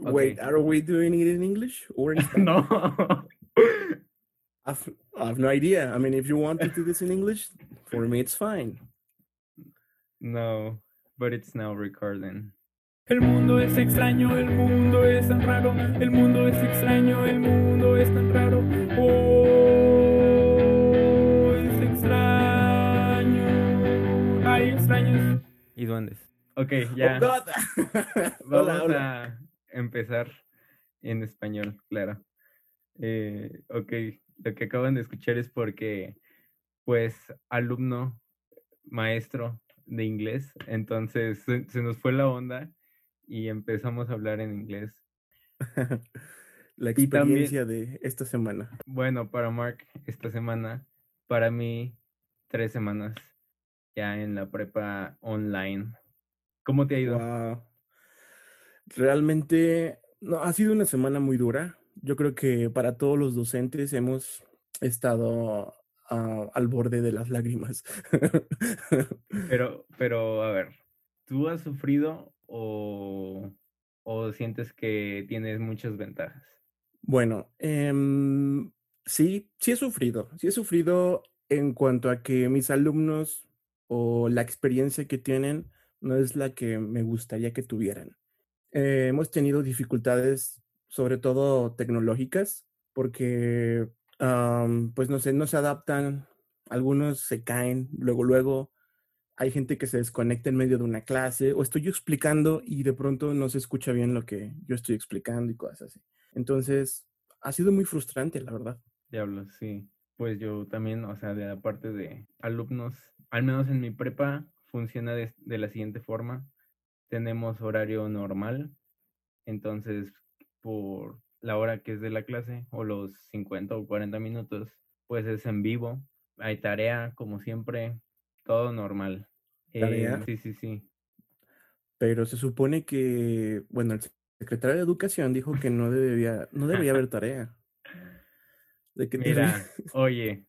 Wait, are we doing it in English or in Spanish? no. I've, I have no idea. I mean, if you want to do this in English, for me it's fine. no, but it's now recording. El mundo es extraño, el mundo es tan raro, el mundo es extraño, el mundo es tan raro. Oh, es extraño. Hay extraños. Y duendes. Ok, Oh, ya. God. Vamos Hola, hola. a empezar en español, claro. Eh, ok, lo que acaban de escuchar es porque, pues, alumno, maestro de inglés, entonces se, se nos fue la onda y empezamos a hablar en inglés. La también- experiencia de esta semana. Bueno, para Mark, esta semana, para mí, tres semanas ya en la prepa online. ¿Cómo te ha ido? Wow. Realmente no, ha sido una semana muy dura. Yo creo que para todos los docentes hemos estado ah, al borde de las lágrimas. Pero, pero, a ver, ¿tú has sufrido o, o sientes que tienes muchas ventajas? Bueno, em, sí, sí he sufrido. Sí he sufrido en cuanto a que mis alumnos o la experiencia que tienen no es la que me gustaría que tuvieran. Eh, hemos tenido dificultades, sobre todo tecnológicas, porque, am, pues no sé, no se adaptan, algunos se caen, luego, luego hay gente que se desconecta en medio de una clase, o estoy explicando y de pronto no se escucha bien lo que yo estoy explicando y cosas así. Entonces, ha sido muy frustrante, la verdad. Diablos, sí. Pues yo también, o sea, de la parte de alumnos, al menos en mi prepa, funciona de, de la siguiente forma. Tenemos horario normal, entonces por la hora que es de la clase o los 50 o 40 minutos, pues es en vivo. Hay tarea, como siempre, todo normal. Eh, ¿Tarea? sí, sí, sí. Pero se supone que, bueno, el secretario de Educación dijo que no debía, no debería haber tarea. De que Mira, oye,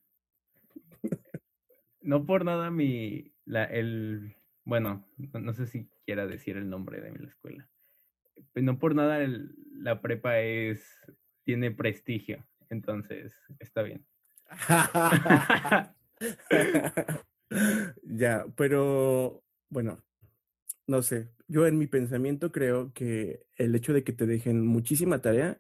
no por nada mi, la, el, bueno, no, sé si quiera decir el nombre de la escuela, pero no por nada el- la prepa es, tiene prestigio, entonces está bien. ya, pero bueno, no sé. Yo en mi pensamiento creo que el hecho de que te dejen muchísima tarea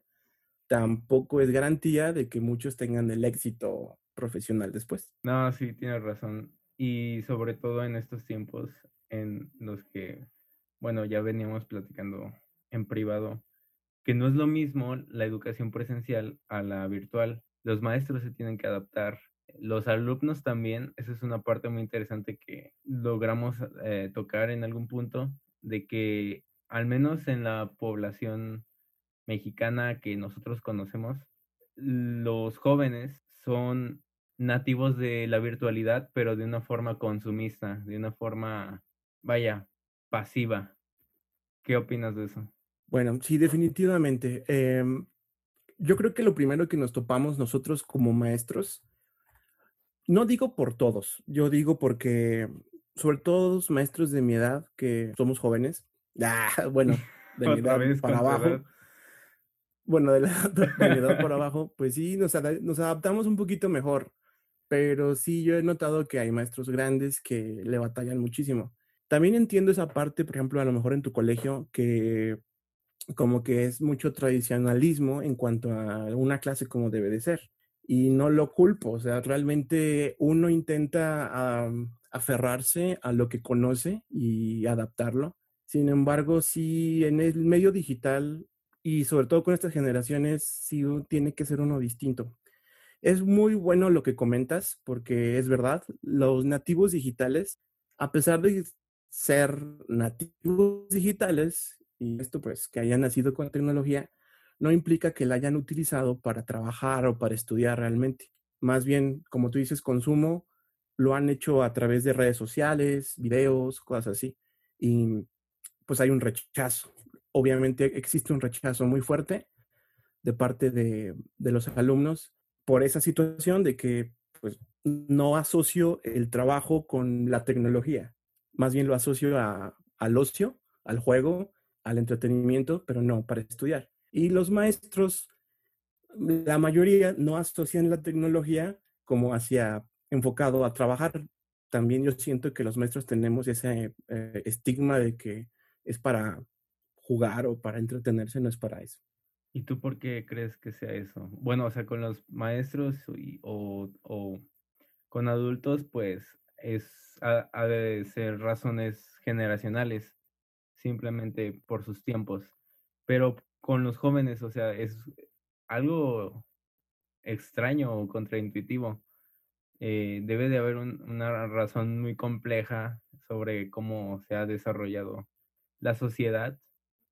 tampoco es garantía de que muchos tengan el éxito profesional después. No, sí, tienes razón. Y sobre todo en estos tiempos en los que, bueno, ya veníamos platicando en privado, que no es lo mismo la educación presencial a la virtual. Los maestros se tienen que adaptar, los alumnos también. Esa es una parte muy interesante que logramos eh, tocar en algún punto, de que al menos en la población mexicana que nosotros conocemos, los jóvenes son nativos de la virtualidad, pero de una forma consumista, de una forma, vaya, pasiva. ¿Qué opinas de eso? Bueno, sí, definitivamente. Em, yo creo que lo primero que nos topamos nosotros como maestros, no digo por todos, yo digo porque, sobre todo los maestros de mi edad, que somos jóvenes, ah, bueno, de mi edad para abajo, edad. bueno, de, la, de mi edad para abajo, pues sí, nos adaptamos un poquito mejor, pero sí, yo he notado que hay maestros grandes que le batallan muchísimo. También entiendo esa parte, por ejemplo, a lo mejor en tu colegio, que como que es mucho tradicionalismo en cuanto a una clase como debe de ser. Y no lo culpo, o sea, realmente uno intenta am, aferrarse a lo que conoce y adaptarlo. Sin embargo, sí, en el medio digital y sobre todo con estas generaciones, sí tiene que ser uno distinto. Es muy bueno lo que comentas, porque es verdad, los nativos digitales, a pesar de ser nativos digitales, y esto pues que hayan nacido con la tecnología, no implica que la hayan utilizado para trabajar o para estudiar realmente. Más bien, como tú dices, consumo, lo han hecho a través de redes sociales, videos, cosas así. Y pues hay un rechazo. Obviamente existe un rechazo muy fuerte de parte de, de los alumnos por esa situación de que pues no asocio el trabajo con la tecnología, más bien lo asocio a- al ocio, al juego al entretenimiento, pero no para estudiar. Y los maestros, la mayoría no asocian la tecnología como hacia enfocado a trabajar. También yo siento que los maestros tenemos ese eh, estigma de que es para jugar o para entretenerse, no es para eso. ¿Y tú por qué crees que sea eso? Bueno, o sea, con los maestros o, o, con adultos, pues es ha, de ser razones generacionales, simplemente por sus tiempos. Pero con los jóvenes, o sea, es algo extraño o contraintuitivo. Eh, debe de haber una razón muy compleja sobre cómo se ha desarrollado la sociedad,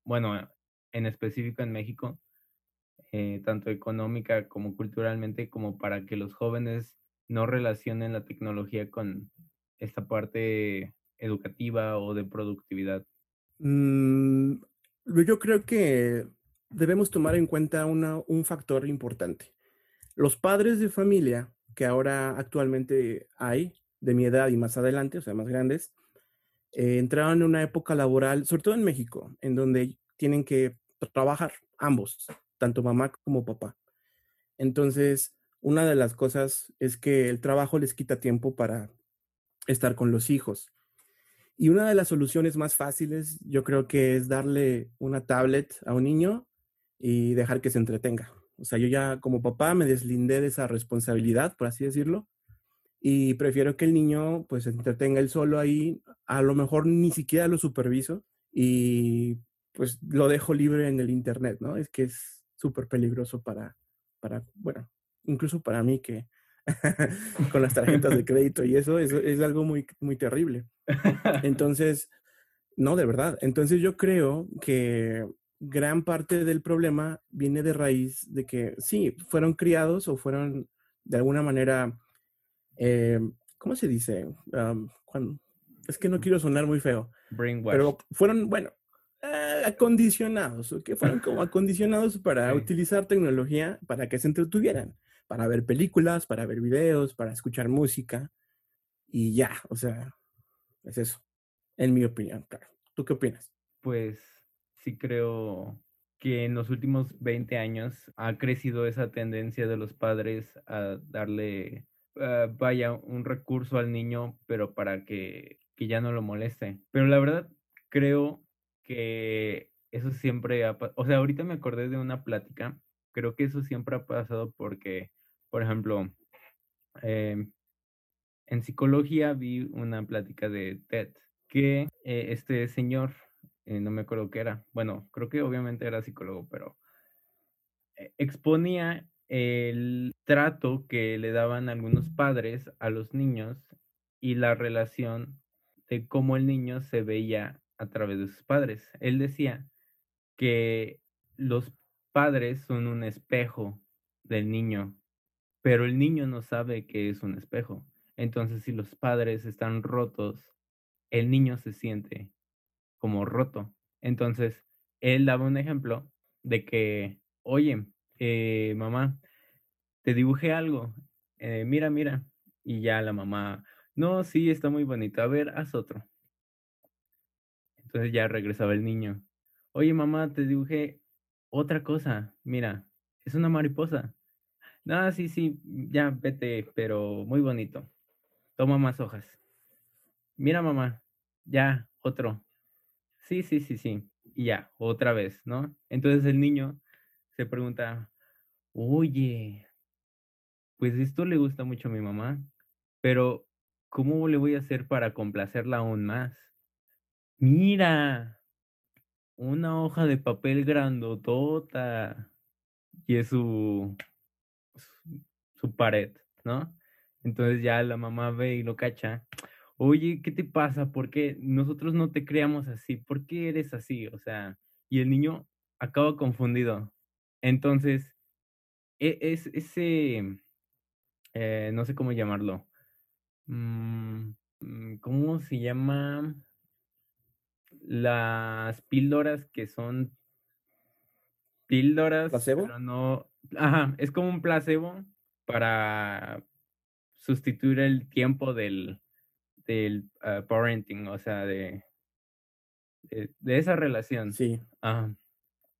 bueno, en específico en México, eh, tanto económica como culturalmente, como para que los jóvenes no relacionen la tecnología con esta parte educativa o de productividad? Mm, yo creo que debemos tomar en cuenta un factor importante. Los padres de familia que ahora actualmente hay, de mi edad y más adelante, o sea, más grandes, eh, entraron en una época laboral, sobre todo en México, en donde tienen que trabajar ambos, tanto mamá como papá. Entonces, una de las cosas es que el trabajo les quita tiempo para estar con los hijos. Y una de las soluciones más fáciles, yo creo que es darle una tablet a un niño y dejar que se entretenga. O sea, yo ya como papá me deslindé de esa responsabilidad, por así decirlo, y prefiero que el niño pues se entretenga él solo ahí, a lo mejor ni siquiera lo superviso y pues lo dejo libre en el internet, ¿no? Es que es súper peligroso para, para, bueno, incluso para mí que con las tarjetas de crédito y eso, es algo muy, muy terrible. Entonces, no, de verdad. Entonces yo creo que gran parte del problema viene de raíz de que sí, fueron criados o fueron de alguna manera, eh, ¿cómo se dice? cuando, es que no quiero sonar muy feo. Pero fueron, bueno, eh, acondicionados, que fueron como acondicionados para utilizar tecnología para que se entretuvieran para ver películas, para ver videos, para escuchar música y ya, o sea, es eso, en mi opinión, claro. ¿Tú qué opinas? Pues sí creo que en los últimos 20 años ha crecido esa tendencia de los padres a darle, ah, vaya, un recurso al niño, pero para que, que ya no lo moleste. Pero la verdad, creo que eso siempre ha o sea, ahorita me acordé de una plática, creo que eso siempre ha pasado porque por ejemplo, em, en psicología vi una plática de TED que eh, este señor, eh, no me acuerdo qué era, bueno, creo que obviamente era psicólogo, pero eh, exponía el trato que le daban algunos padres a los niños y la relación de cómo el niño se veía a través de sus padres. Él decía que los padres son un espejo del niño pero el niño no sabe que es un espejo. Entonces, si los padres están rotos, el niño se siente como roto. Entonces, él daba un ejemplo de que, oye, eh, mamá, te dibujé algo, eh, mira, mira. Y ya la mamá, no, sí, está muy bonito, a ver, haz otro. Entonces ya regresaba el niño, oye, mamá, te dibujé otra cosa, mira, es una mariposa. No, sí, sí, ya vete, pero muy bonito. Toma más hojas. Mira, mamá, ya, otro. Sí, sí, sí, sí. Y ya, otra vez, ¿no? Entonces el niño se pregunta, oye, pues esto le gusta mucho a mi mamá, pero ¿cómo le voy a hacer para complacerla aún más? Mira, una hoja de papel grandotota. Y es su su pared, ¿no? Entonces ya la mamá ve y lo cacha. Oye, ¿qué te pasa? ¿Por qué nosotros no te creamos así? ¿Por qué eres así? O sea, y el niño acaba confundido. Entonces, e, es ese, eh, no sé cómo llamarlo. Mm, mm, ¿Cómo se llama? Las píldoras que son píldoras, ¿Placebo? pero no, ajá, es como un placebo, para sustituir el tiempo del, del ah, parenting, o sea, de, de, de esa relación. Sí. Ah,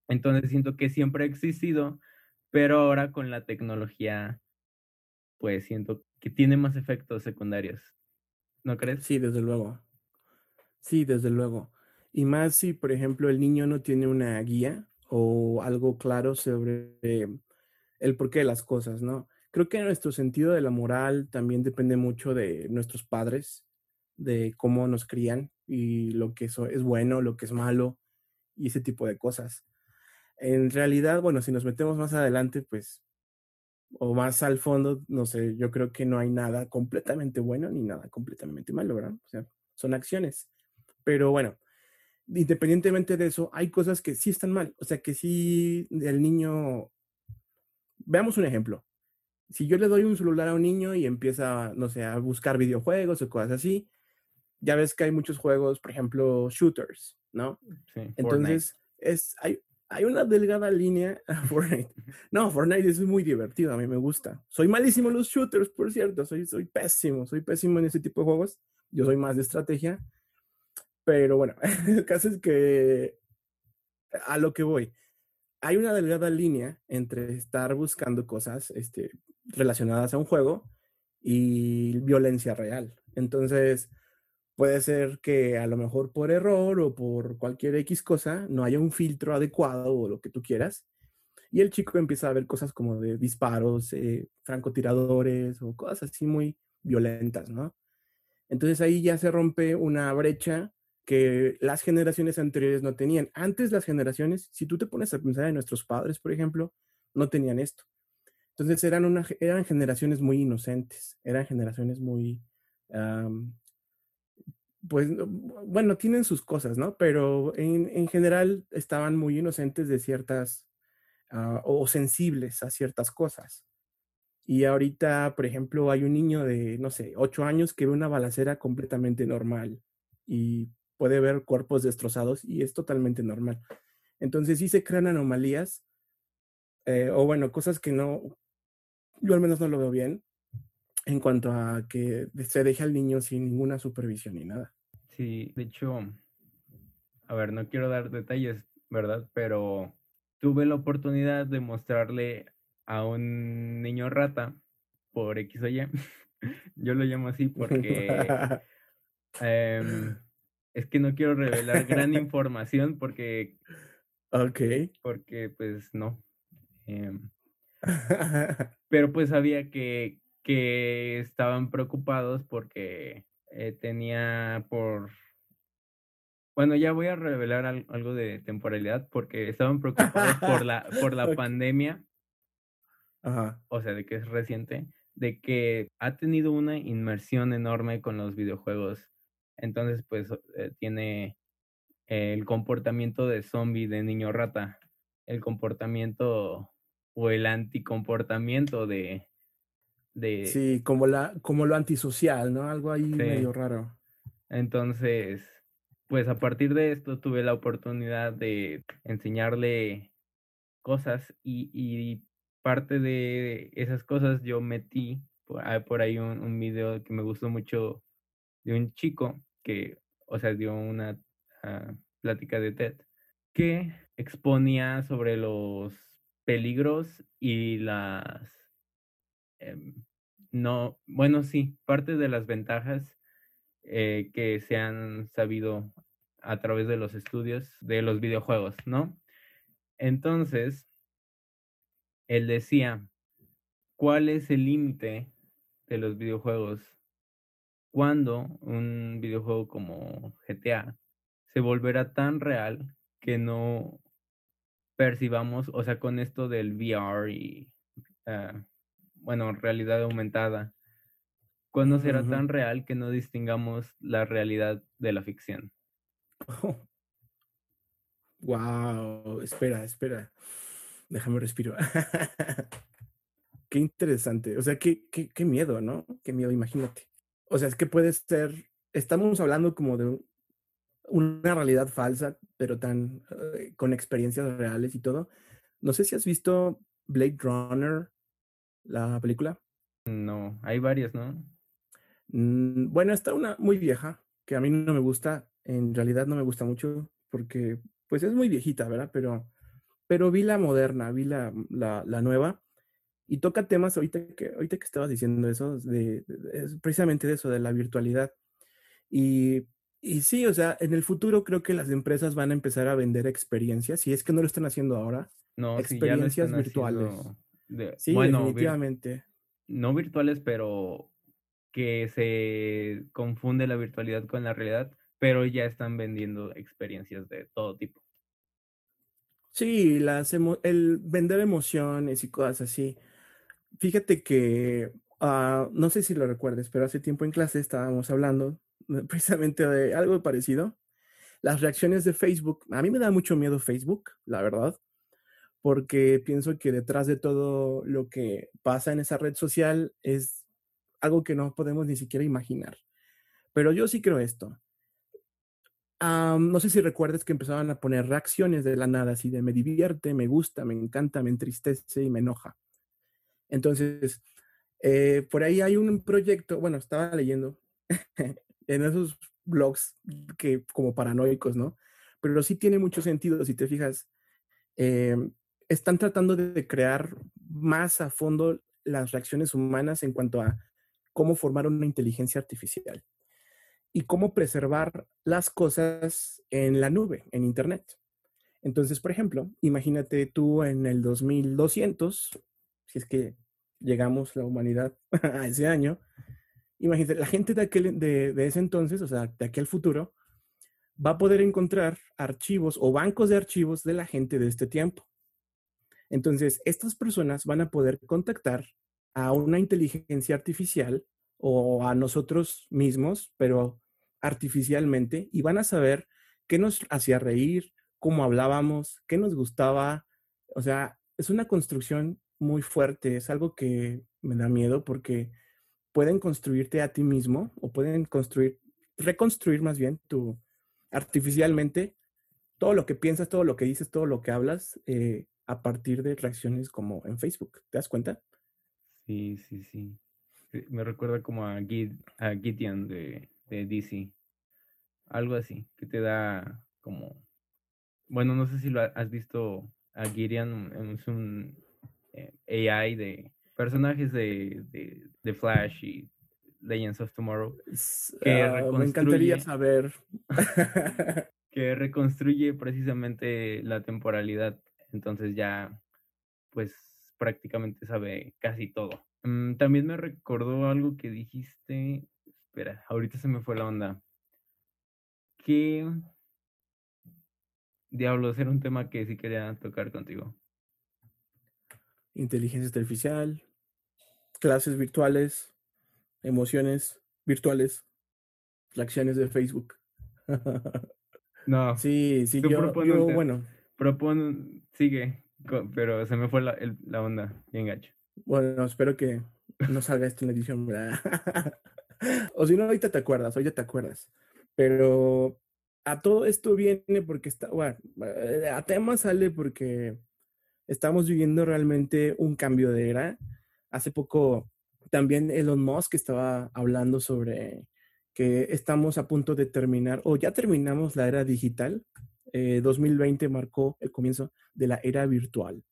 entonces siento que siempre ha existido, pero ahora con la tecnología, pues siento que tiene más efectos secundarios. ¿No crees? Sí, desde luego. Sí, desde luego. Y más si, por ejemplo, el niño no tiene una guía o algo claro sobre el porqué de las cosas, ¿no? Creo que nuestro sentido de la moral también depende mucho de nuestros padres, de cómo nos crían y lo que es bueno, lo que es malo y ese tipo de cosas. En realidad, bueno, si nos metemos más adelante, pues, o más al fondo, no sé, yo creo que no hay nada completamente bueno ni nada completamente malo, ¿verdad? O sea, son acciones. Pero bueno, independientemente de eso, hay cosas que sí están mal. O sea, que si el niño... Veamos un ejemplo. Si yo le doy un celular a un niño y empieza, no sé, a buscar videojuegos o cosas así, ya ves que hay muchos juegos, por ejemplo, shooters, ¿no? Sí, Entonces, es, hay, hay una delgada línea a Fortnite. No, Fortnite es muy divertido, a mí me gusta. Soy malísimo en los shooters, por cierto, soy, soy pésimo, soy pésimo en ese tipo de juegos. Yo soy más de estrategia. Pero bueno, el caso es que a lo que voy. Hay una delgada línea entre estar buscando cosas este, relacionadas a un juego y violencia real. Entonces, puede ser que a lo mejor por error o por cualquier X cosa no haya un filtro adecuado o lo que tú quieras. Y el chico empieza a ver cosas como de disparos, eh, francotiradores o cosas así muy violentas, ¿no? Entonces ahí ya se rompe una brecha que las generaciones anteriores no tenían. Antes las generaciones, si tú te pones a pensar en nuestros padres, por ejemplo, no tenían esto. Entonces eran, una, eran generaciones muy inocentes, eran generaciones muy, pues, bueno, tienen sus cosas, ¿no? Pero en, en general estaban muy inocentes de ciertas, uh, o sensibles a ciertas cosas. Y ahorita, por ejemplo, hay un niño de, no sé, ocho años que ve una balacera completamente normal y puede ver cuerpos destrozados y es totalmente normal. Entonces sí se crean anomalías, eh, o bueno, cosas que no, yo al menos no lo veo bien, en cuanto a que se deje al niño sin ninguna supervisión ni nada. Sí, de hecho, a ver, no quiero dar detalles, ¿verdad? Pero tuve la oportunidad de mostrarle a un niño rata por X o Y. Yo lo llamo así porque eh, es que no quiero revelar gran información porque. Ok. Porque, pues, no. Eh, pero pues sabía que, que estaban preocupados porque eh, tenía por. Bueno, ya voy a revelar al, algo de temporalidad porque estaban preocupados por la, por la okay. pandemia. Ajá. O sea, de que es reciente, de que ha tenido una inmersión enorme con los videojuegos entonces, pues eh, tiene el comportamiento de zombie de niño rata, el comportamiento o el anticomportamiento de, de... Sí, como, la, como lo antisocial, ¿no? Algo ahí sí. medio raro. Entonces, pues a partir de esto tuve la oportunidad de enseñarle cosas y, y parte de esas cosas yo metí por, por ahí un, un video que me gustó mucho de un chico que, o sea, dio una uh, plática de TED que exponía sobre los peligros y las, eh, no, bueno, sí, parte de las ventajas eh, que se han sabido a través de los estudios de los videojuegos, ¿no? Entonces, él decía, ¿cuál es el límite de los videojuegos cuando un videojuego como GTA se volverá tan real que no percibamos, o sea, con esto del VR y, uh, bueno, realidad aumentada, cuando será uh -huh. tan real que no distingamos la realidad de la ficción. Oh. Wow, espera, espera. Déjame respiro. qué interesante. O sea, qué, qué, qué miedo, ¿no? Qué miedo, imagínate o sea, es que puede ser, estamos hablando como de una realidad falsa, pero tan uh, con experiencias reales y todo. No sé si has visto Blade Runner, la película. No, hay varias, ¿no? Mm, bueno, está una muy vieja, que a mí no me gusta. en realidad no me gusta mucho porque pues es muy viejita, ¿verdad? Pero, pero vi la moderna, vi la, la, la nueva y toca temas ahorita que, ahorita que estabas diciendo eso, de, es precisamente de eso, de la virtualidad. Y, y, sí, o sea, en el futuro creo que las empresas van a empezar a vender experiencias, si es que no lo están haciendo ahora, No, experiencias virtuales. de- Sí, bueno, vir- definitivamente. no virtuales, pero que se confunde la virtualidad con la realidad, pero ya están vendiendo experiencias de todo tipo. Sí, las emo- el vender emociones y cosas así. Fíjate que, ah, no sé si lo recuerdes, pero hace tiempo en clase estábamos hablando precisamente de algo parecido. Las reacciones de Facebook. A mí me da mucho miedo Facebook, la verdad, porque pienso que detrás de todo lo que pasa en esa red social es algo que no podemos ni siquiera imaginar. Pero yo sí creo esto. Am, no sé si recuerdas que empezaban a poner reacciones de la nada, así de me divierte, me gusta, me encanta, me entristece y me enoja. Entonces, eh, por ahí hay un proyecto, bueno, estaba leyendo en esos blogs que como paranoicos, ¿no? Pero sí tiene mucho sentido, si te fijas, eh, están tratando de crear más a fondo las reacciones humanas en cuanto a cómo formar una inteligencia artificial y cómo preservar las cosas en la nube, en Internet. Entonces, por ejemplo, imagínate tú en el 2200, si es que llegamos la humanidad a ese año, imagínate, la gente de, aquel, de, de ese entonces, o sea, de aquel futuro, va a poder encontrar archivos o bancos de archivos de la gente de este tiempo. Entonces, estas personas van a poder contactar a una inteligencia artificial o a nosotros mismos, pero artificialmente, y van a saber qué nos hacía reír, cómo hablábamos, qué nos gustaba. O sea, es una construcción muy fuerte, es algo que me da miedo porque pueden construirte a ti mismo o pueden construir, reconstruir más bien tu artificialmente todo lo que piensas, todo lo que dices, todo lo que hablas eh, a partir de reacciones como en Facebook. ¿Te das cuenta? Sí, sí, sí. Me recuerda como a, Gid, a Gideon de, de DC. Algo así, que te da como... Bueno, no sé si lo ha- has visto a Gideon, es un eh, AI de personajes de, de, de Flash y Legends of Tomorrow, Que ah, me encantaría reconstruye- saber. que reconstruye precisamente la temporalidad. Entonces ya, pues prácticamente sabe casi todo. Mm, también me recordó algo que dijiste. Espera, ahorita se me fue la onda. Que diablos era un tema que sí quería tocar contigo. Inteligencia artificial, clases virtuales, emociones virtuales, reacciones de Facebook. No, sí, sí, yo, yo, bueno, propon, sigue, pero se me fue la, el- la onda, bien gacho. bueno, espero que no salga esto en la edición, ¿verdad? o si no, ahorita te acuerdas, ahorita te acuerdas. Pero a todo esto viene porque está, bueno, eh, a tema sale porque estamos viviendo realmente un cambio de era. Hace poco también Elon Musk estaba hablando sobre que estamos a punto de terminar, o ya terminamos la era digital. Eh, 2020 marcó el comienzo de la era virtual.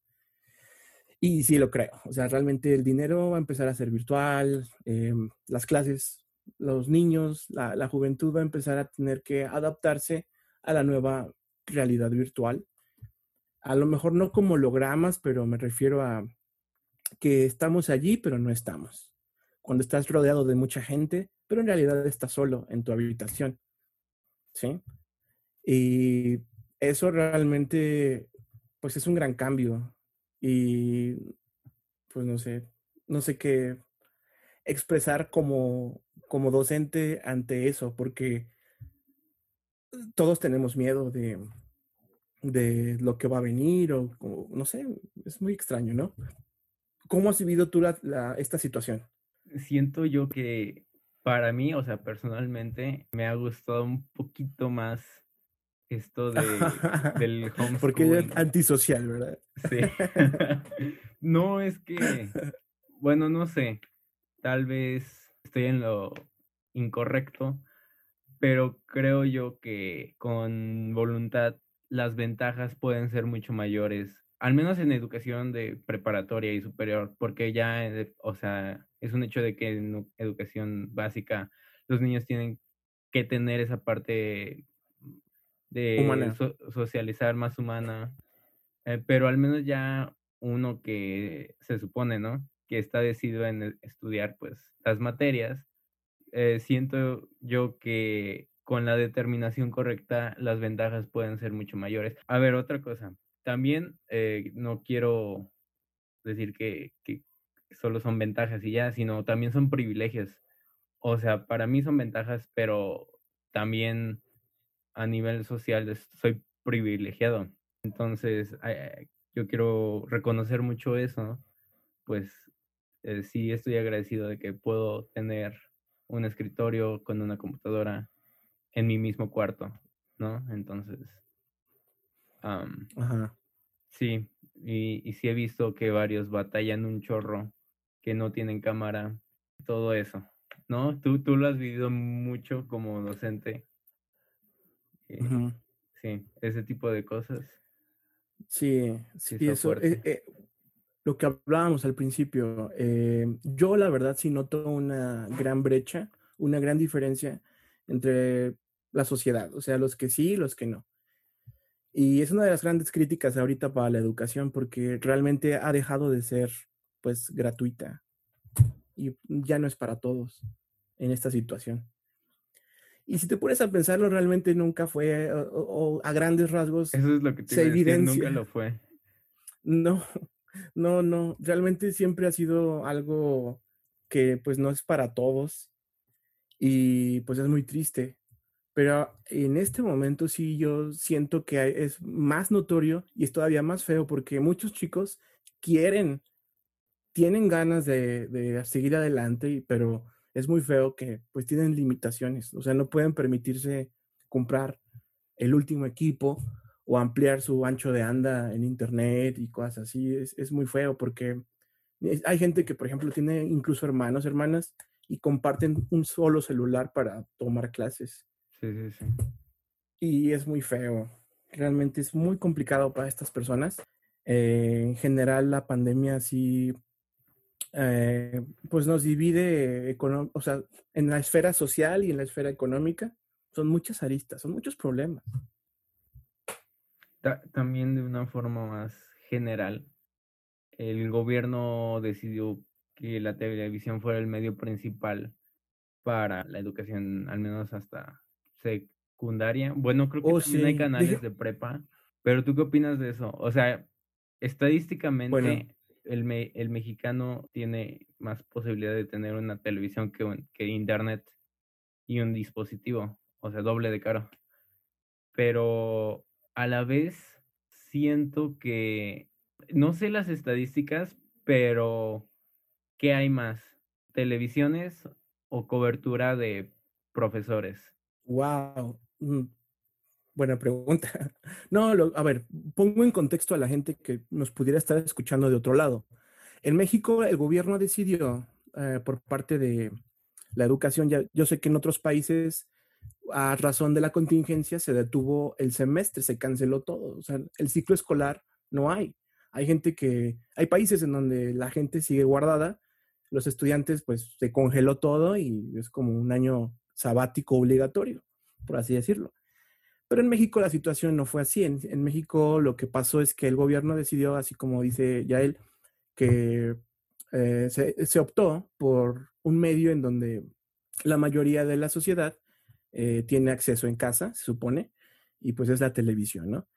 Y sí lo creo. O sea, realmente el dinero va a empezar a ser virtual, eh, las clases, los niños, la, la juventud va a empezar a tener que adaptarse a la nueva realidad virtual. A lo mejor no como hologramas, pero me refiero a que estamos allí, pero no estamos. Cuando estás rodeado de mucha gente, pero en realidad estás solo en tu habitación. ¿Sí? Y eso realmente, pues es un gran cambio. Y pues no sé, no sé qué expresar como, como docente ante eso, porque todos tenemos miedo de, de lo que va a venir o, o no sé, es muy extraño, ¿no? ¿Cómo has vivido tú la, la, esta situación? Siento yo que para mí, o sea, personalmente, me ha gustado un poquito más esto de, del homeschooling. Porque es antisocial, ¿verdad? Sí. no, es que, bueno, no sé, tal vez estoy en lo incorrecto, pero creo yo que con voluntad las ventajas pueden ser mucho mayores, al menos en educación de preparatoria y superior, porque ya, eh, o sea, es un hecho de que en educación básica los niños tienen que tener esa parte de socializar más humana, eh, pero al menos ya uno que se supone, ¿no? Que está decidido en estudiar, pues, las materias, eh, siento yo que con la determinación correcta las ventajas pueden ser mucho mayores. A ver, otra cosa, también eh, no quiero decir que, solo son ventajas y ya, sino también son privilegios. O sea, para mí son ventajas, pero también a nivel social soy privilegiado. Entonces, yo quiero reconocer mucho eso, pues eh, sí estoy agradecido de que puedo tener un escritorio con una computadora en mi mismo cuarto, ¿no? Entonces, sí, y, y sí he visto que varios batallan un chorro, que no tienen cámara, todo eso, ¿no? Tú, tú lo has vivido mucho como docente. Eh, sí, ese tipo de cosas. Sí, sí, eso. Eh, eh, lo que hablábamos al principio, yo la verdad sí noto una gran brecha, una gran diferencia entre la sociedad, o sea, los que sí y los que no. Y es una de las grandes críticas ahorita para la educación porque realmente ha dejado de ser pues gratuita y ya no es para todos en esta situación. Y si te pones a pensarlo, realmente nunca fue, o, a grandes rasgos, Eso es lo que te se evidencia. nunca lo fue. No, no, no, realmente siempre ha sido algo que pues no es para todos y pues es muy triste. Pero en este momento sí yo siento que es más notorio y es todavía más feo porque muchos chicos quieren, tienen ganas de, de seguir adelante, pero es muy feo que pues tienen limitaciones, o sea, no pueden permitirse comprar el último equipo o ampliar su ancho de anda en internet y cosas así. Es, muy feo porque hay gente que, por ejemplo, tiene incluso hermanos, hermanas y comparten un solo celular para tomar clases. Sí, sí, sí. Y es muy feo. Realmente es muy complicado para estas personas. Eh, en general, la pandemia sí eh, pues nos divide o sea, en la esfera social y en la esfera económica. Son muchas aristas, son muchos problemas. también de una forma más general, el gobierno decidió que la televisión fuera el medio principal para la educación, al menos hasta secundaria. Bueno, creo que oh, también hay canales de prepa, pero ¿tú qué opinas de eso? O sea, estadísticamente el, el mexicano tiene más posibilidad de tener una televisión que, que internet y un dispositivo, o sea, doble de caro. Pero a la vez siento que, no sé las estadísticas, pero ¿qué hay más? ¿Televisiones o cobertura de profesores? Wow. Mm, Buena pregunta. No, a ver, pongo en contexto a la gente que nos pudiera estar escuchando de otro lado. En México, el gobierno decidió, eh, por parte de la educación, ya, yo sé que en otros países, a razón de la contingencia, se detuvo el semestre, se canceló todo. O sea, el ciclo escolar no hay. Hay gente que, hay países en donde la gente sigue guardada, los estudiantes, pues se congeló todo y es como un año sabático obligatorio, por así decirlo. Pero en México la situación no fue así. En, México lo que pasó es que el gobierno decidió, así como dice Yael, que eh, se, optó por un medio en donde la mayoría de la sociedad eh, tiene acceso en casa, se supone, y pues es la televisión, ¿no?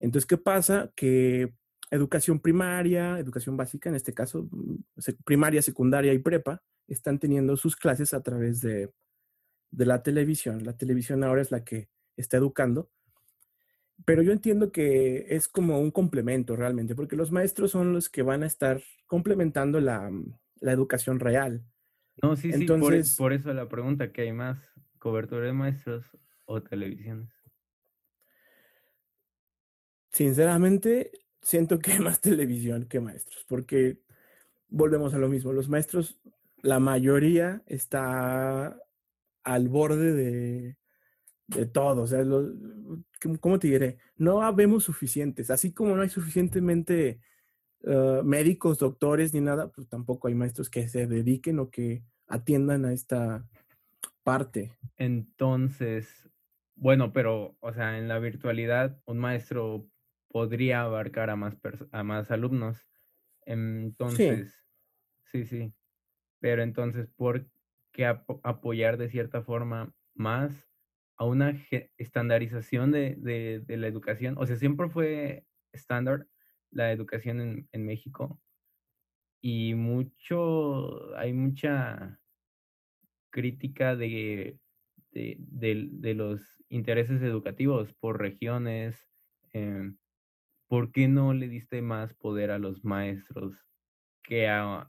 Entonces, ¿qué pasa? Que educación primaria, educación básica, en este caso, mm, primaria, secundaria y prepa, están teniendo sus clases a través de, de la televisión. La televisión ahora es la que está educando. Pero yo entiendo que es como un complemento realmente, porque los maestros son los que van a estar complementando la, la educación real. No, sí, sí, por, e, por, eso la pregunta, ¿qué hay más? ¿Cobertura de maestros o televisiones? Sinceramente, siento que hay más televisión que maestros, porque volvemos a lo mismo, los maestros, la mayoría está al borde de, de todo. O sea, ¿cómo te diré? No habemos suficientes. Así como no hay suficientemente uh, médicos, doctores ni nada, pues tampoco hay maestros que se dediquen o que atiendan a esta parte. Entonces, bueno, pero, o sea, en la virtualidad un maestro podría abarcar a más, a más alumnos. Entonces, sí. sí, Pero entonces, ¿por qué apoyar de cierta forma más a una estandarización de, de, la educación? O sea, siempre fue estándar la educación en, en México y mucho, hay mucha crítica de, de, de, los intereses educativos por regiones. Eh, ¿Por qué no le diste más poder a los maestros que a,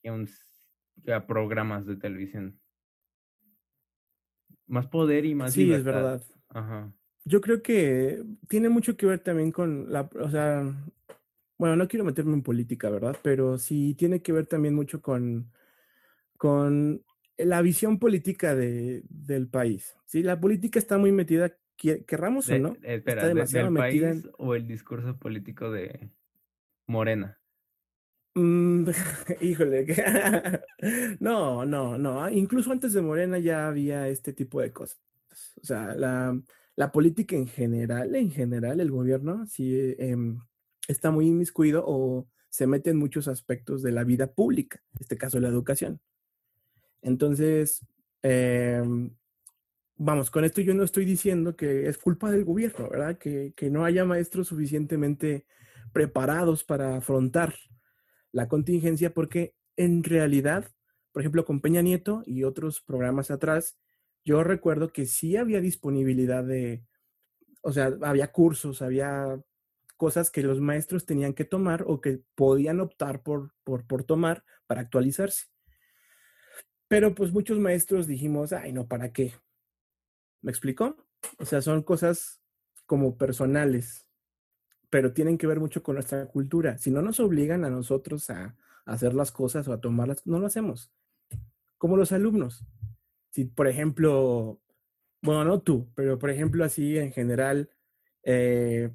que a, programas de televisión? Más poder y más Sí, es verdad. Ajá. Yo creo que tiene mucho que ver también con la, o sea, bueno, no quiero meterme en política, ¿verdad? Pero sí tiene que ver también mucho con, con la visión política de, del país. Sí, la política está muy metida, querramos o no. Espera, está demasiado metida país o el discurso político de Morena. Mm, híjole, no, no, no. Incluso antes de Morena ya había este tipo de cosas. O sea, la, la política en general, en general, el gobierno sí em, está muy inmiscuido o se mete en muchos aspectos de la vida pública, en este caso la educación. Entonces, em, vamos, con esto yo no estoy diciendo que es culpa del gobierno, ¿verdad? Que, que no haya maestros suficientemente preparados para afrontar la contingencia, porque en realidad, por ejemplo, con Peña Nieto y otros programas atrás, yo recuerdo que sí había disponibilidad de, o sea, había cursos, había cosas que los maestros tenían que tomar o que podían optar por, por, por tomar para actualizarse. Pero pues muchos maestros dijimos, ay, no, ¿para qué? ¿Me explicó? O sea, son cosas como personales, pero tienen que ver mucho con nuestra cultura. Si no nos obligan a nosotros a, hacer las cosas o a tomarlas, no lo hacemos. Como los alumnos. Si, por ejemplo, bueno, no tú, pero por ejemplo, así en general, eh,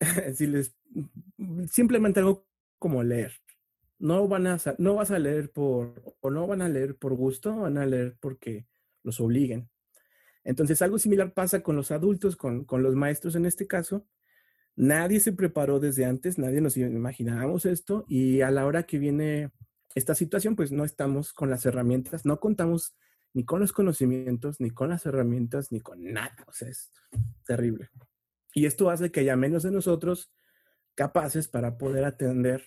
si les simplemente algo como leer no van a no vas a leer por o no van a leer por gusto, van a leer porque los obliguen. Entonces, algo similar pasa con los adultos, con, con los maestros en este caso. Nadie se preparó desde antes, nadie nos imaginábamos esto y a la hora que viene esta situación, pues no estamos con las herramientas, no contamos ni con los conocimientos, ni con las herramientas, ni con nada. O sea, es terrible. Y esto hace que haya menos de nosotros capaces para poder atender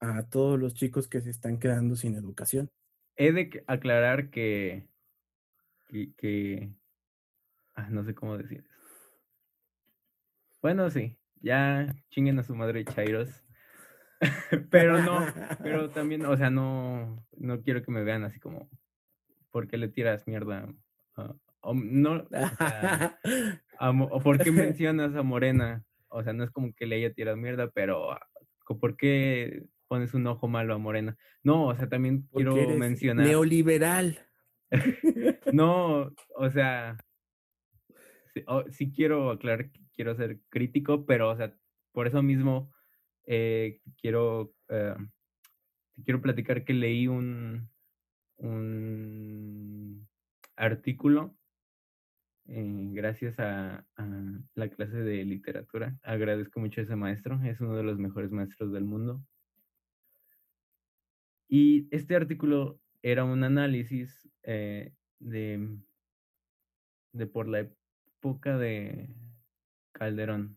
a todos los chicos que se están quedando sin educación. He de aclarar que, que, ah, no sé cómo decir eso. Bueno, sí, ya chinguen a su madre Chairos. pero no, pero también, o sea, no, no quiero que me vean así como, ¿por qué le tiras mierda? o, no, o, ¿por qué mencionas a Morena? O sea, no es como que le haya tirado mierda, pero ah, ¿por qué pones un ojo malo a Morena. No, o sea, también quiero mencionar. Neoliberal. no, o sea, sí, quiero aclarar que quiero ser crítico, pero, o sea, por eso mismo eh, quiero, eh, quiero platicar que leí un, un artículo eh, gracias a, la clase de literatura. Agradezco mucho a ese maestro, es uno de los mejores maestros del mundo. Y este artículo era un análisis de, de por la época de Calderón.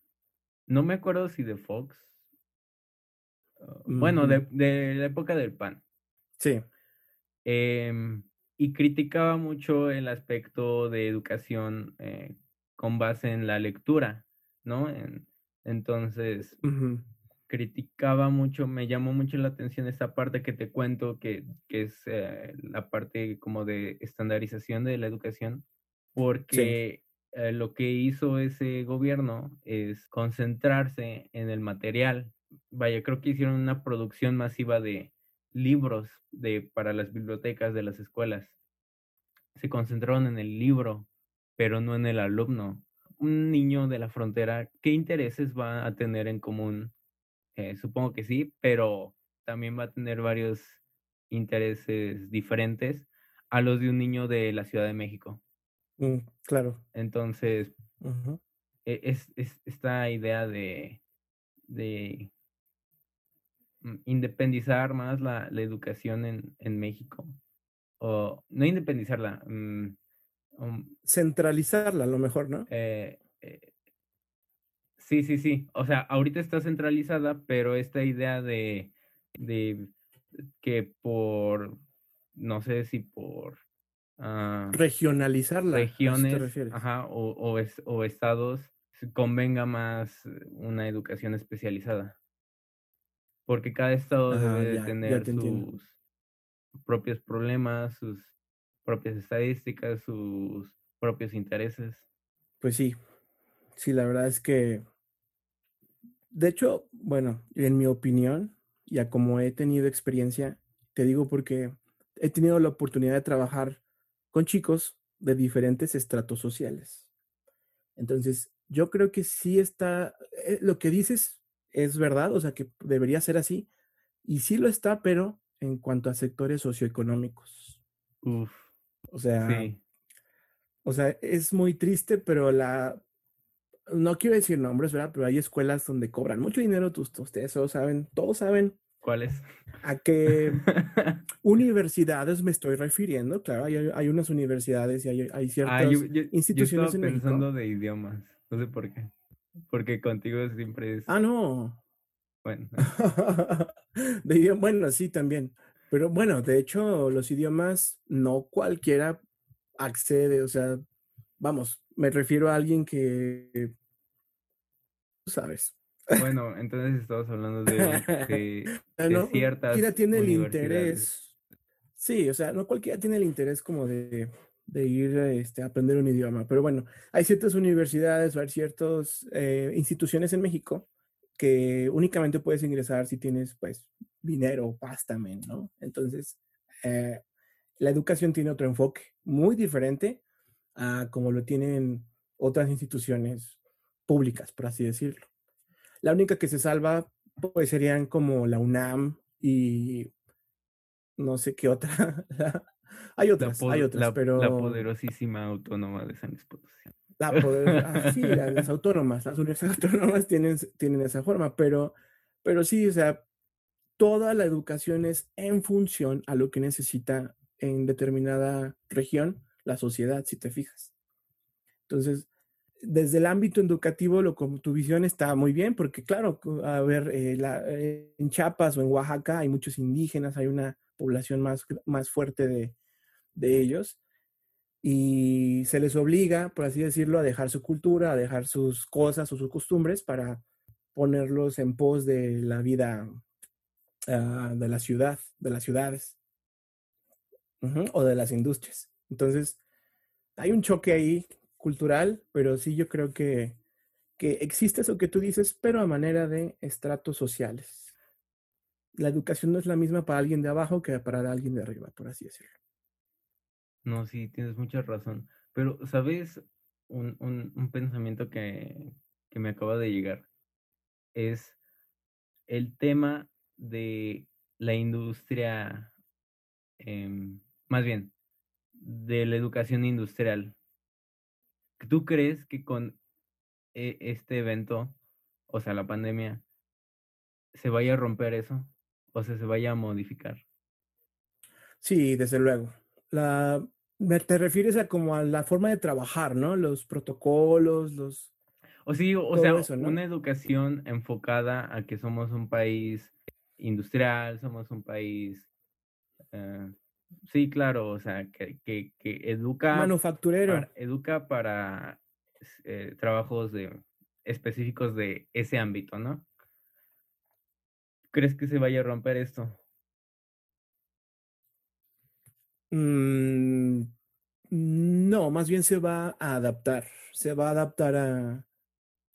No me acuerdo si de Fox. Ah, bueno, de, de, la época del PAN. Sí. Em, y criticaba mucho el aspecto de educación eh, con base en la lectura, ¿no? En, entonces, criticaba mucho, me llamó mucho la atención esta parte que te cuento, que, que es eh, la parte como de estandarización de la educación, porque eh, lo que hizo ese gobierno es concentrarse en el material. Vaya, creo que hicieron una producción masiva de libros de, para las bibliotecas de las escuelas. se concentraron en el libro, pero no en el alumno. Un niño de la frontera, ¿qué intereses va a tener en común? Eh, supongo que sí, pero también va a tener varios intereses diferentes a los de un niño de la Ciudad de México. Mm, claro. Entonces, e, es, es, esta idea de, de mm, independizar más la, la educación en, en, México. O no independizarla. Mm, um, Centralizarla a lo mejor, ¿no? Eh, eh, sí, sí, sí. O sea, ahorita está centralizada, pero esta idea de, de que por, no sé si por... Uh, Regionalizarla. Regiones, ajá, o, o, es, o estados convenga más una educación especializada. Porque cada estado debe tener sus propios problemas, sus propias estadísticas, sus propios intereses. Pues sí, sí, la verdad es que, de hecho, bueno, en mi opinión, ya como he tenido experiencia, te digo porque he tenido la oportunidad de trabajar con chicos de diferentes estratos sociales. Entonces, yo creo que sí está, eh, lo que dices es verdad, o sea, que debería ser así, y sí lo está, pero en cuanto a sectores socioeconómicos. Uf. O sea, o sea, es muy triste, pero la, no quiero decir nombres, ¿verdad? Pero hay escuelas donde cobran mucho dinero, ustedes todos saben, todos saben. ¿Cuáles? A qué universidades me estoy refiriendo. Claro, hay, hay unas universidades y hay, hay ah, ciertas instituciones yo pensando de idiomas. No sé por qué. Porque contigo siempre es. Ah, no. Bueno. de bueno, sí, también. Pero bueno, de hecho, los idiomas no cualquiera accede, o sea, vamos, me refiero a alguien que, tú sabes. Bueno, entonces estamos hablando de, de, no, ciertas tiene el interés. Sí, o sea, no cualquiera tiene el interés como de de ir este, a aprender un idioma. Pero bueno, hay ciertas universidades o hay ciertas eh, instituciones en México que únicamente puedes ingresar si tienes pues dinero, pástame, ¿no? Entonces, eh, la educación tiene otro enfoque muy diferente a como lo tienen otras instituciones públicas, por así decirlo. La única que se salva pues serían como la UNAM y no sé qué otra, Hay otras, hay otras, pero... La poderosísima autónoma de San Luis La poder... ah, sí, las, autónomas, las universidades autónomas tienen, tienen esa forma, pero, pero sí, o sea, toda la educación es en función a lo que necesita en determinada región la sociedad, si te fijas. Entonces, desde el ámbito educativo, lo como tu visión está muy bien, porque claro, a ver, eh, la, eh, en Chiapas o en Oaxaca hay muchos indígenas, hay una población más, más fuerte de, de ellos y se les obliga, por así decirlo, a dejar su cultura, a dejar sus cosas o sus costumbres para ponerlos en pos de la vida ah, de la ciudad, de las ciudades o de las industrias. Entonces, hay un choque ahí cultural, pero sí yo creo que, que existe eso que tú dices, pero a manera de estratos sociales. La educación no es la misma para alguien de abajo que para alguien de arriba, por así decirlo. No, sí, tienes mucha razón. Pero, ¿sabes? Un, un, pensamiento que, que me acaba de llegar es el tema de la industria, eh, más bien, de la educación industrial. ¿Tú crees que con e, este evento, o sea, la pandemia, se vaya a romper eso? O sea, se vaya a modificar. Sí, desde luego. La, te refieres a como a la forma de trabajar, ¿no? Los protocolos, los... O sí, o sea, una educación enfocada a que somos un país industrial, somos un país... Eh, sí, claro, o sea, que, que, que educa... Manufacturero. educa para eh, trabajos de, específicos de ese ámbito, ¿no? ¿Crees que se vaya a romper esto? Mm, no, más bien se va a adaptar, se va a adaptar a,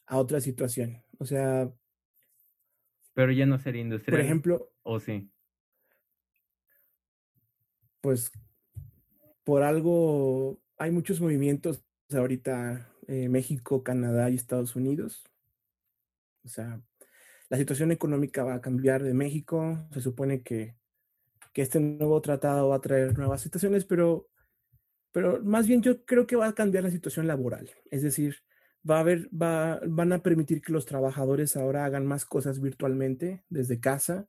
a otra situación. O sea. Pero ya no sería industrial. Por ejemplo. ¿O sí? Pues por algo hay muchos movimientos ahorita, eh, México, Canadá y Estados Unidos. O sea, la situación económica va a cambiar de México. Se supone que, que este nuevo tratado va a traer nuevas situaciones, pero, pero más bien yo creo que va a cambiar la situación laboral. Es decir, va a haber, va, van a permitir que los trabajadores ahora hagan más cosas virtualmente desde casa.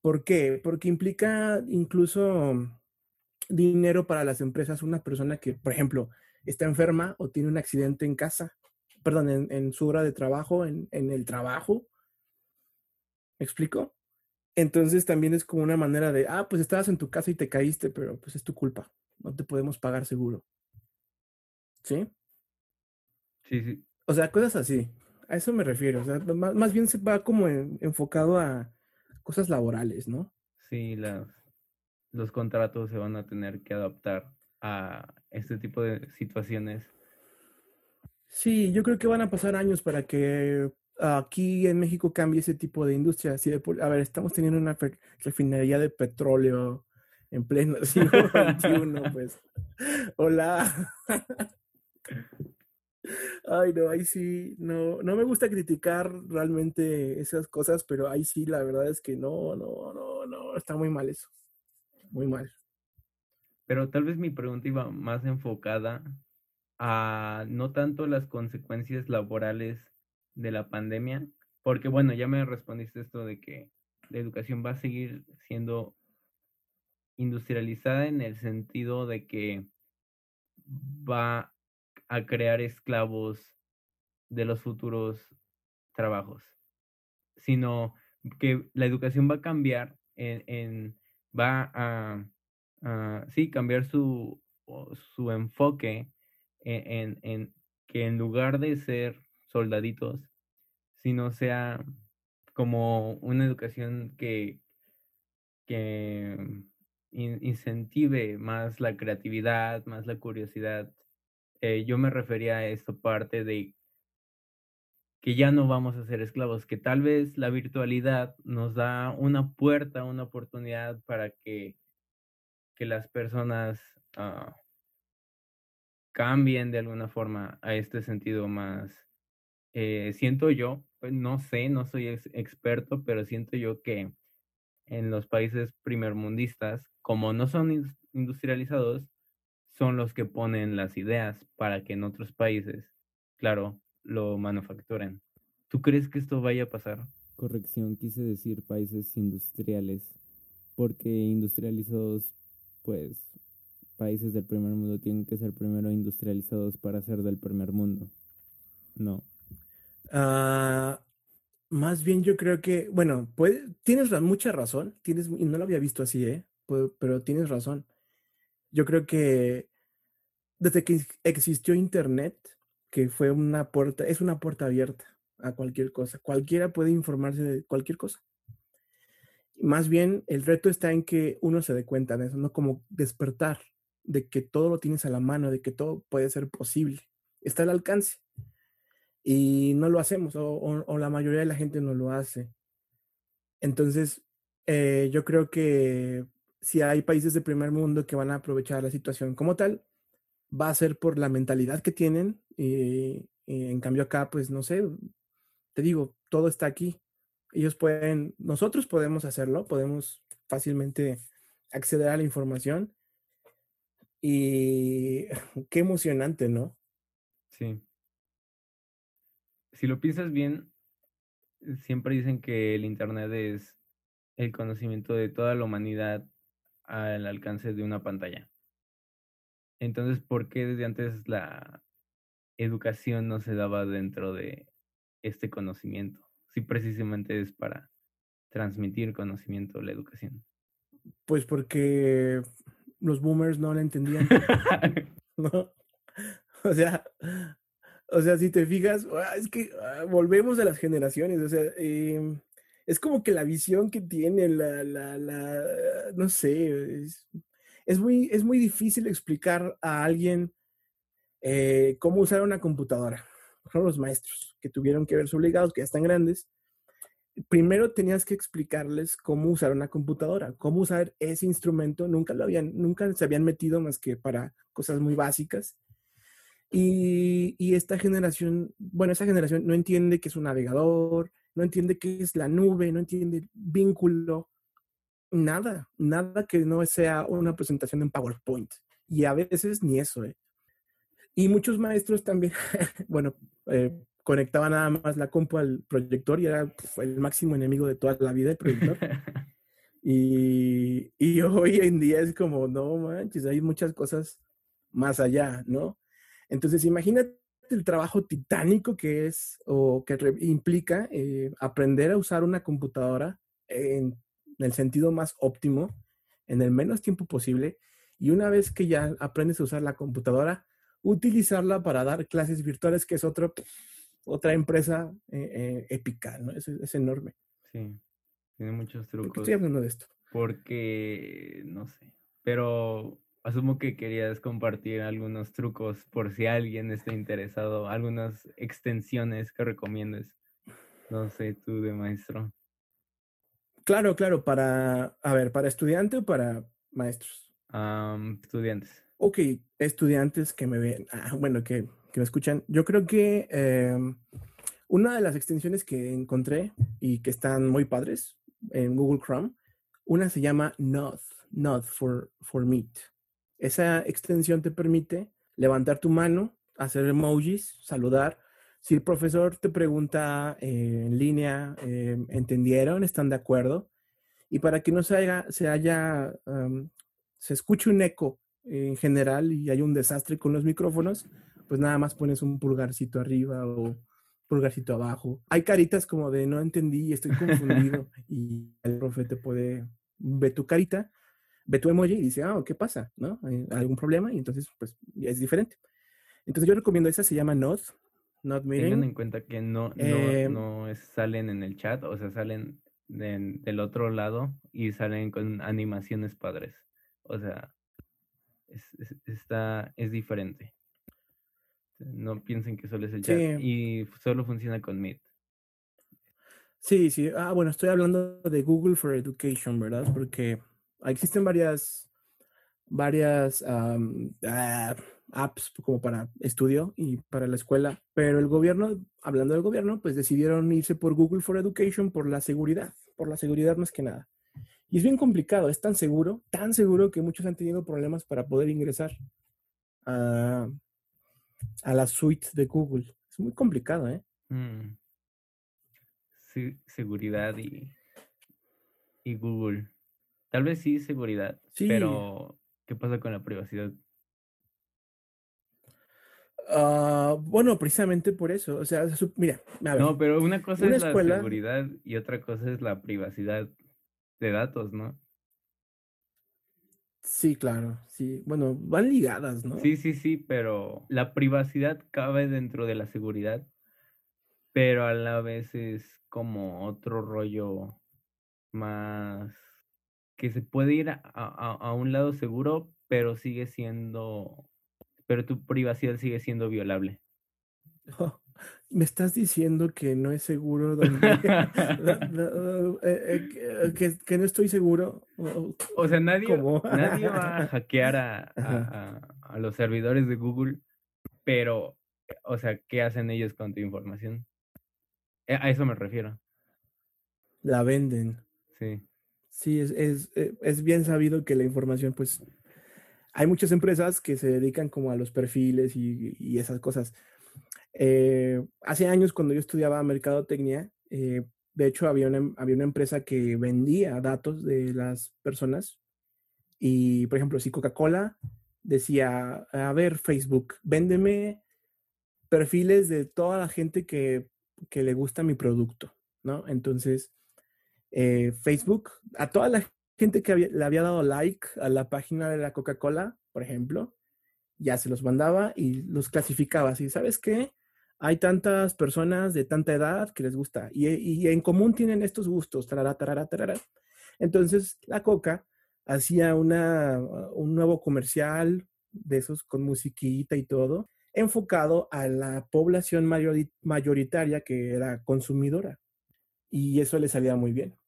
¿Por qué? Porque implica incluso dinero para las empresas una persona que, por ejemplo, está enferma o tiene un accidente en casa, perdón, en, su hora de trabajo, en, en el trabajo. ¿Me explico? Entonces también es como una manera de, ah, pues estabas en tu casa y te caíste, pero pues es tu culpa. No te podemos pagar seguro. ¿Sí? Sí, sí. O sea, cosas así. A eso me refiero. O sea, más, más bien se va como enfocado a cosas laborales, ¿no? Sí, las, los contratos se van a tener que adaptar a este tipo de situaciones. Sí, yo creo que van a pasar años para que aquí en México cambie ese tipo de industria. A ver, estamos teniendo una refinería de petróleo en pleno siglo XXI, pues. Hola. Ay, no, ahí sí, no, no me gusta criticar realmente esas cosas, pero ahí sí, la verdad es que no, no, no, no, está muy mal eso. Muy mal. Pero tal vez mi pregunta iba más enfocada a no tanto las consecuencias laborales de la pandemia, porque bueno, ya me respondiste esto de que la educación va a seguir siendo industrializada en el sentido de que va a crear esclavos de los futuros trabajos, sino que la educación va a cambiar en, en va a, sí, cambiar su, su enfoque en, en, que en lugar de ser soldaditos, sino sea como una educación que, que incentive más la creatividad, más la curiosidad, eh, yo me refería a esta parte de que ya no vamos a ser esclavos, que tal vez la virtualidad nos da una puerta, una oportunidad para que, que las personas ah, cambien de alguna forma a este sentido más. Eh, siento yo, pues, no sé, no soy experto, pero siento yo que en los países primermundistas, como no son industrializados, son los que ponen las ideas para que en otros países, claro, lo manufacturen. ¿Tú crees que esto vaya a pasar? Corrección, quise decir países industriales, porque industrializados, pues, países del primer mundo tienen que ser primero industrializados para ser del primer mundo. No. Ah, más bien yo creo que, bueno, pues, tienes mucha razón, tienes, y no lo había visto así, ¿eh? pero tienes razón yo creo que desde que existió Internet, que fue una puerta, es una puerta abierta a cualquier cosa. Cualquiera puede informarse de cualquier cosa. Más bien, el reto está en que uno se dé cuenta de eso, no como despertar, de que todo lo tienes a la mano, de que todo puede ser posible, está al alcance. Y no lo hacemos, o, la mayoría de la gente no lo hace. Entonces, eh, yo creo que si hay países de primer mundo que van a aprovechar la situación como tal, va a ser por la mentalidad que tienen. Y, en cambio acá, pues no sé, te digo, todo está aquí. Ellos pueden, nosotros podemos hacerlo, podemos fácilmente acceder a la información. Y qué emocionante, ¿no? Sí. Si lo piensas bien, siempre dicen que el Internet es el conocimiento de toda la humanidad al alcance de una pantalla. Entonces, ¿por qué desde antes la educación no se daba dentro de este conocimiento? Si precisamente es para transmitir conocimiento la educación. Pues porque los boomers no la entendían. O sea, o sea, si te fijas, ah, es que ah, volvemos a las generaciones, o sea, eh, es como que la visión que tiene, la, la, la no sé, es, muy, es muy difícil explicar a alguien eh, cómo usar una computadora. Son los maestros que tuvieron que verse obligados, que ya están grandes, primero tenías que explicarles cómo usar una computadora, cómo usar ese instrumento. Nunca lo habían, nunca se habían metido más que para cosas muy básicas. Y, y esta generación, bueno, esa generación no entiende qué es un navegador, no entiende qué es la nube, no entiende vínculo, nada, nada que no sea una presentación en PowerPoint. Y a veces ni eso, ¿eh? Y muchos maestros también, bueno, eh, conectaban nada más la compu al proyector y era el máximo enemigo de toda la vida el proyector. y, y hoy en día es como, no manches, hay muchas cosas más allá, ¿no? Entonces, imagínate el trabajo titánico que es o que implica eh, aprender a usar una computadora en, el sentido más óptimo, en el menos tiempo posible. Y una vez que ya aprendes a usar la computadora, utilizarla para dar clases virtuales, que es otro, otra empresa eh, eh, épica, ¿no? Es, es, enorme. Sí, tiene muchos trucos. ¿Por qué estoy hablando de esto? Porque, no sé, pero asumo que querías compartir algunos trucos por si alguien está interesado, algunas extensiones que recomiendes. No sé, tú de maestro. Claro, claro, para, a ver, para estudiante o para maestros. estudiantes. Ok, estudiantes que me ven, ah, bueno, que, que, me escuchan. Yo creo que em, una de las extensiones que encontré y que están muy padres en Google Chrome, una se llama Node, Node for, for Meet. Esa extensión te permite levantar tu mano, hacer emojis, saludar. Si el profesor te pregunta eh, en línea, eh, ¿entendieron? ¿Están de acuerdo? Y para que no se haya, se haya, se escuche un eco en general y hay un desastre con los micrófonos, pues nada más pones un pulgarcito arriba o pulgarcito abajo. Hay caritas como de no entendí, estoy confundido y el profe te puede ver tu carita ve tu emoji y dice, ah, ¿qué pasa? ¿No? ¿Hay algún problema? Y entonces, pues, es diferente. Entonces yo recomiendo esa, se llama Not, Not Meeting. Tengan en cuenta que no, no, eh, no salen en el chat, o sea, salen del otro lado y salen con animaciones padres. O sea, es, está, es diferente. No piensen que solo es el chat y solo funciona con Meet. Sí, sí. Ah, bueno, estoy hablando de Google for Education, ¿verdad? Porque existen varias, varias ah, apps como para estudio y para la escuela, pero el gobierno, hablando del gobierno, pues decidieron irse por Google for Education por la seguridad, por la seguridad más que nada. Y es bien complicado, es tan seguro, tan seguro que muchos han tenido problemas para poder ingresar a, a la suite de Google. Es muy complicado, ¿eh? Mm. Sí, seguridad y, y Google. Tal vez sí seguridad, pero ¿qué pasa con la privacidad? Ah, bueno, precisamente por eso. O sea, mira, no, pero una cosa es la seguridad y otra cosa es la privacidad de datos, ¿no? Sí, claro, sí. Bueno, van ligadas, ¿no? Sí, sí, sí, pero la privacidad cabe dentro de la seguridad, pero a la vez es como otro rollo más que se puede ir a, a, un lado seguro, pero sigue siendo, pero tu privacidad sigue siendo violable. me estás diciendo que no es seguro donde, eh, eh, que, que, no estoy seguro. O sea, nadie, nadie va a hackear a, a, los servidores de Google, pero, o sea, ¿qué hacen ellos con tu información? Eh, a eso me refiero. La venden. Sí. Sí, es, es, eh, es, bien sabido que la información, pues, hay muchas empresas que se dedican como a los perfiles y, y esas cosas. Eh, hace años, cuando yo estudiaba mercadotecnia, eh, de hecho, había una, había una empresa que vendía datos de las personas. Y, por ejemplo, si Coca-Cola decía, a ver, Facebook, véndeme perfiles de toda la gente que, que le gusta mi producto, ¿no? Entonces, eh, Facebook, a toda la gente que le había dado like a la página de la Coca-Cola, por ejemplo, ya se los mandaba y los clasificaba así, ¿sabes qué? Hay tantas personas de tanta edad que les gusta y, en común tienen estos gustos, tarara, tarara, tarara. Entonces la Coca hacía una, un nuevo comercial de esos con musiquita y todo, enfocado a la población mayoritaria que era consumidora. y eso le salía muy bien.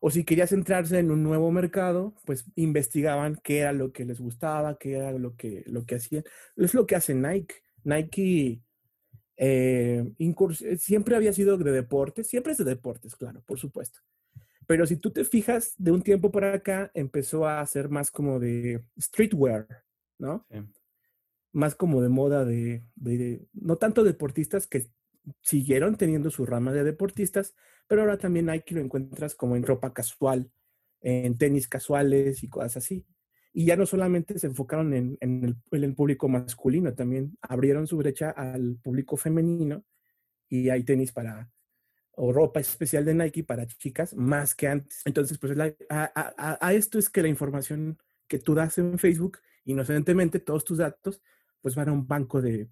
O si quería centrarse en un nuevo mercado, pues investigaban qué era lo que les gustaba, qué era lo que, lo que hacían. Es lo que hace Nike. Nike eh, siempre había sido de deportes, siempre es de deportes, claro, por supuesto. Pero si tú te fijas, de un tiempo para acá empezó a hacer más como de streetwear, ¿no? Más como de moda de, no tanto deportistas que siguieron teniendo su rama de deportistas, pero ahora también que lo encuentras como en ropa casual, en tenis casuales y cosas así. Y ya no solamente se enfocaron en, el, en el público masculino, también abrieron su brecha al público femenino y hay tenis para, o ropa especial de Nike para chicas más que antes. Entonces, pues a, esto es que la información que tú das en Facebook, inocentemente, todos tus datos, pues van a un banco de,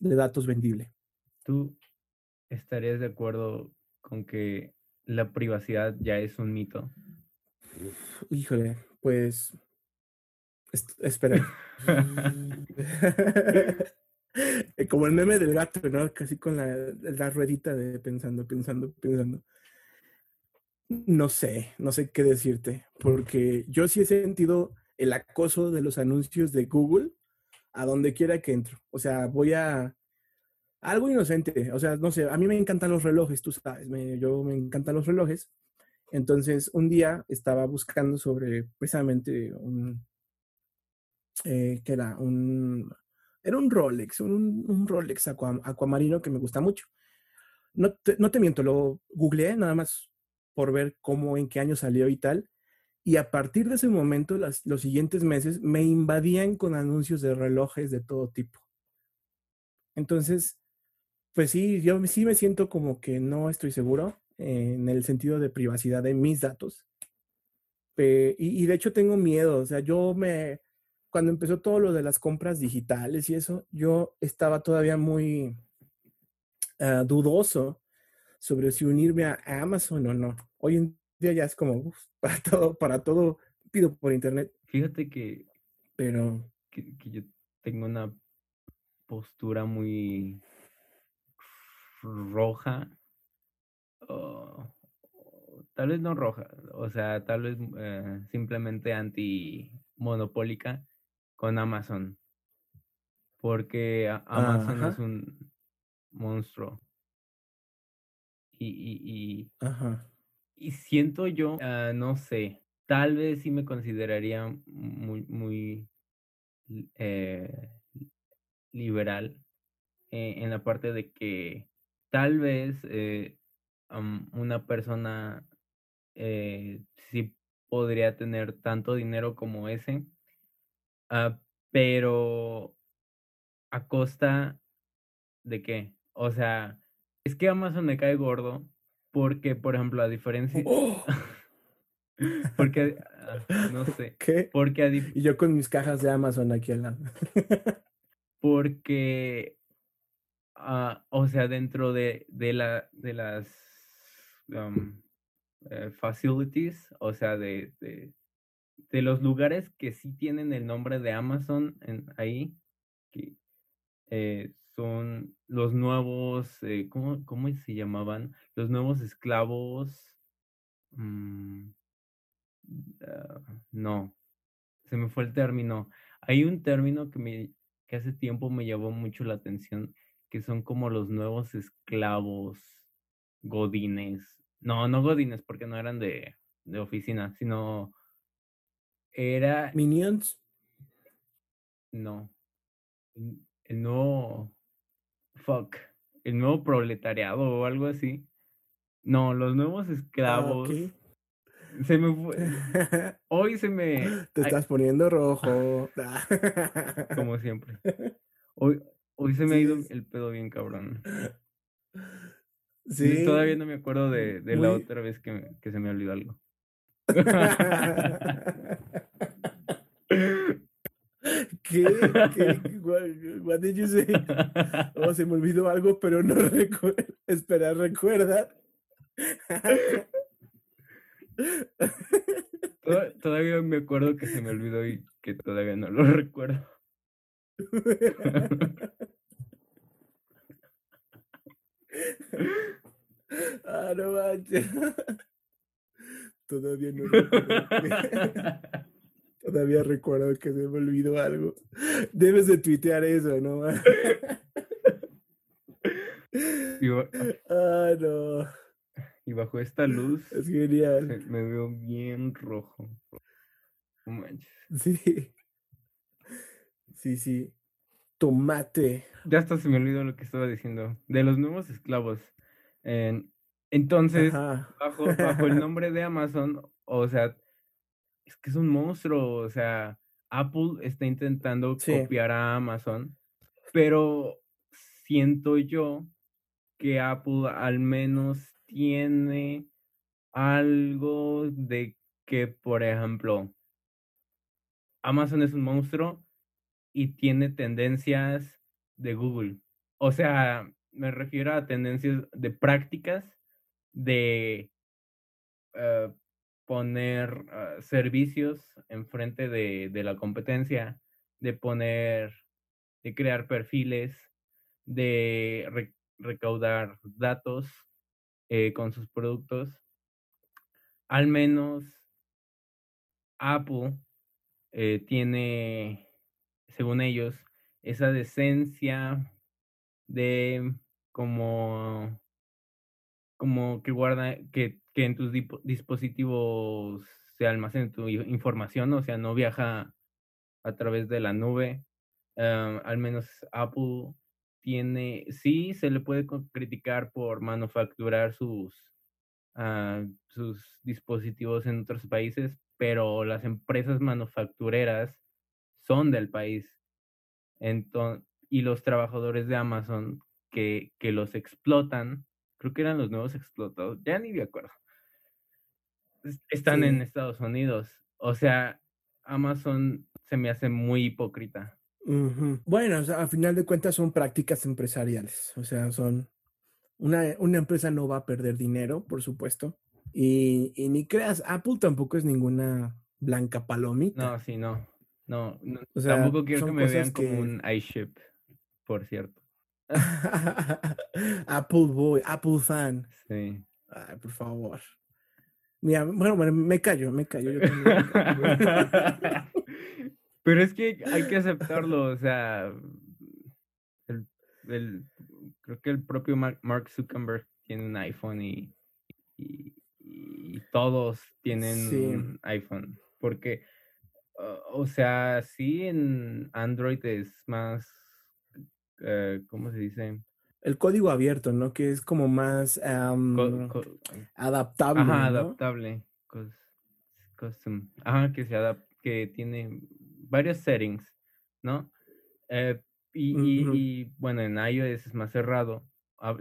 datos vendible. ¿Tú estarías de acuerdo con que la privacidad ya es un mito? Híjole, pues espera. Como el meme del gato, ¿no? Casi con la, la ruedita de pensando, pensando, pensando. No sé, no sé qué decirte, porque yo sí he sentido el acoso de los anuncios de Google a donde quiera que entro. O sea, voy a algo inocente. O sea, no sé, a mí me encantan los relojes, tú sabes, me, yo me encantan los relojes. Entonces, un día estaba buscando sobre precisamente un, eh, que era un, era un Rolex, un, un Rolex acuamarino que me gusta mucho. No te, no te miento, lo googleé nada más por ver cómo, en qué año salió y tal. Y a partir de ese momento, las, los siguientes meses, me invadían con anuncios de relojes de todo tipo. Entonces, pues sí, yo sí me siento como que no estoy seguro en el sentido de privacidad de mis datos. y, y, de hecho tengo miedo, o sea, yo me, cuando empezó todo lo de las compras digitales y eso, yo estaba todavía muy ah, dudoso sobre si unirme a Amazon o no. Hoy en día ya es como para todo, para todo pido por internet. Fíjate que, pero que, yo tengo una postura muy roja. tal vez no roja, o sea, tal vez eh, simplemente anti-monopólica con Amazon. Porque Amazon es un monstruo. Y, y, y, siento yo, ah, no sé, tal vez sí me consideraría muy, muy eh, liberal eh, en la parte de que tal vez eh, una persona sí podría tener tanto dinero como ese Ah, pero a costa de qué? O sea, es que Amazon me cae gordo porque, por ejemplo, a diferencia... ¡Oh! porque, ah, no sé. ¿Qué? Porque Y yo con mis cajas de Amazon aquí al lado. porque, uh, o sea, dentro de, de, la, de las um, eh, facilities, o sea, de, de, de los lugares que sí tienen el nombre de Amazon en, ahí, que eh, son los nuevos, eh, ¿cómo, ¿cómo, se llamaban? Los nuevos esclavos. Mm, ah, no, se me fue el término. Hay un término que, me, que hace tiempo me llamó mucho la atención, que son como los nuevos esclavos godines. No, no godines, porque no eran de, de oficina, sino era. Minions. No. El nuevo. Fuck. El nuevo proletariado o algo así. No, los nuevos ah, esclavos. Se me fue. Hoy se me. Te estás poniendo rojo. Como siempre. Hoy, hoy se me ha ido el pedo bien cabrón. Sí. Todavía no me acuerdo de, de la otra vez que, que se me olvidó algo. ¿Qué? ¿Qué? What, did you say? Oh, se me olvidó algo, pero no recuerdo. Espera, recuerda. Todavía me acuerdo que se me olvidó y que todavía no lo recuerdo. Ah, no manches. Todavía no recuerdo Todavía recuerdo que se me olvidó algo. Debes de tuitear eso, ¿no? Ba- Ah, no. y bajo esta luz Es genial. me veo bien rojo. No manches. Sí. Sí, sí. Tomate. Ya hasta se me olvidó lo que estaba diciendo. De los nuevos esclavos. En- entonces, bajo, bajo el nombre de Amazon, o sea, es que es un monstruo, o sea, Apple está intentando Sí. copiar a Amazon, pero siento yo que Apple al menos tiene algo de que, por ejemplo, Amazon es un monstruo y tiene tendencias de Google. O sea, me refiero a tendencias de prácticas de eh, poner ah, servicios enfrente de, de la competencia, de poner, de crear perfiles, de re- recaudar datos eh, con sus productos. Al menos Apple eh, tiene, según ellos, esa decencia de como como que guarda que, que en tus dispositivos se almacene tu información, o sea, no viaja a través de la nube. ah, al menos Apple tiene, sí se le puede criticar por manufacturar sus, ah, sus dispositivos en otros países, pero las empresas manufactureras son del país. Enton- y los trabajadores de Amazon que, que los explotan, creo que eran los nuevos explotados, ya ni me acuerdo. es- Están en. Estados Unidos. O sea, Amazon se me hace muy hipócrita. Bueno, o sea, a final de cuentas son prácticas empresariales. O sea, son. Una, una empresa no va a perder dinero, por supuesto. Y, y ni creas, Apple tampoco es ninguna blanca palomita. No, sí, no. No, no, O sea, tampoco quiero que me vean como un iShip, por cierto. Apple Boy, Apple fan. Sí. Ay, por favor. Mira, bueno, bueno, me callo, me callo. yo también me callo. Pero es que hay que aceptarlo, o sea, el, el- creo que el propio Mark, Mark Zuckerberg tiene un iPhone y, y, y todos tienen Sí. un iPhone, porque, uh, o sea, sí en Android es más, eh, ¿cómo se dice? El código abierto, ¿no? Que es como más Co- co- adaptable. Ajá, ¿no? adaptable. cos- Custom. Ajá, que se adap que tiene varios settings, ¿no? Eh, y, y- Ujú. y, bueno, en iOS es más cerrado.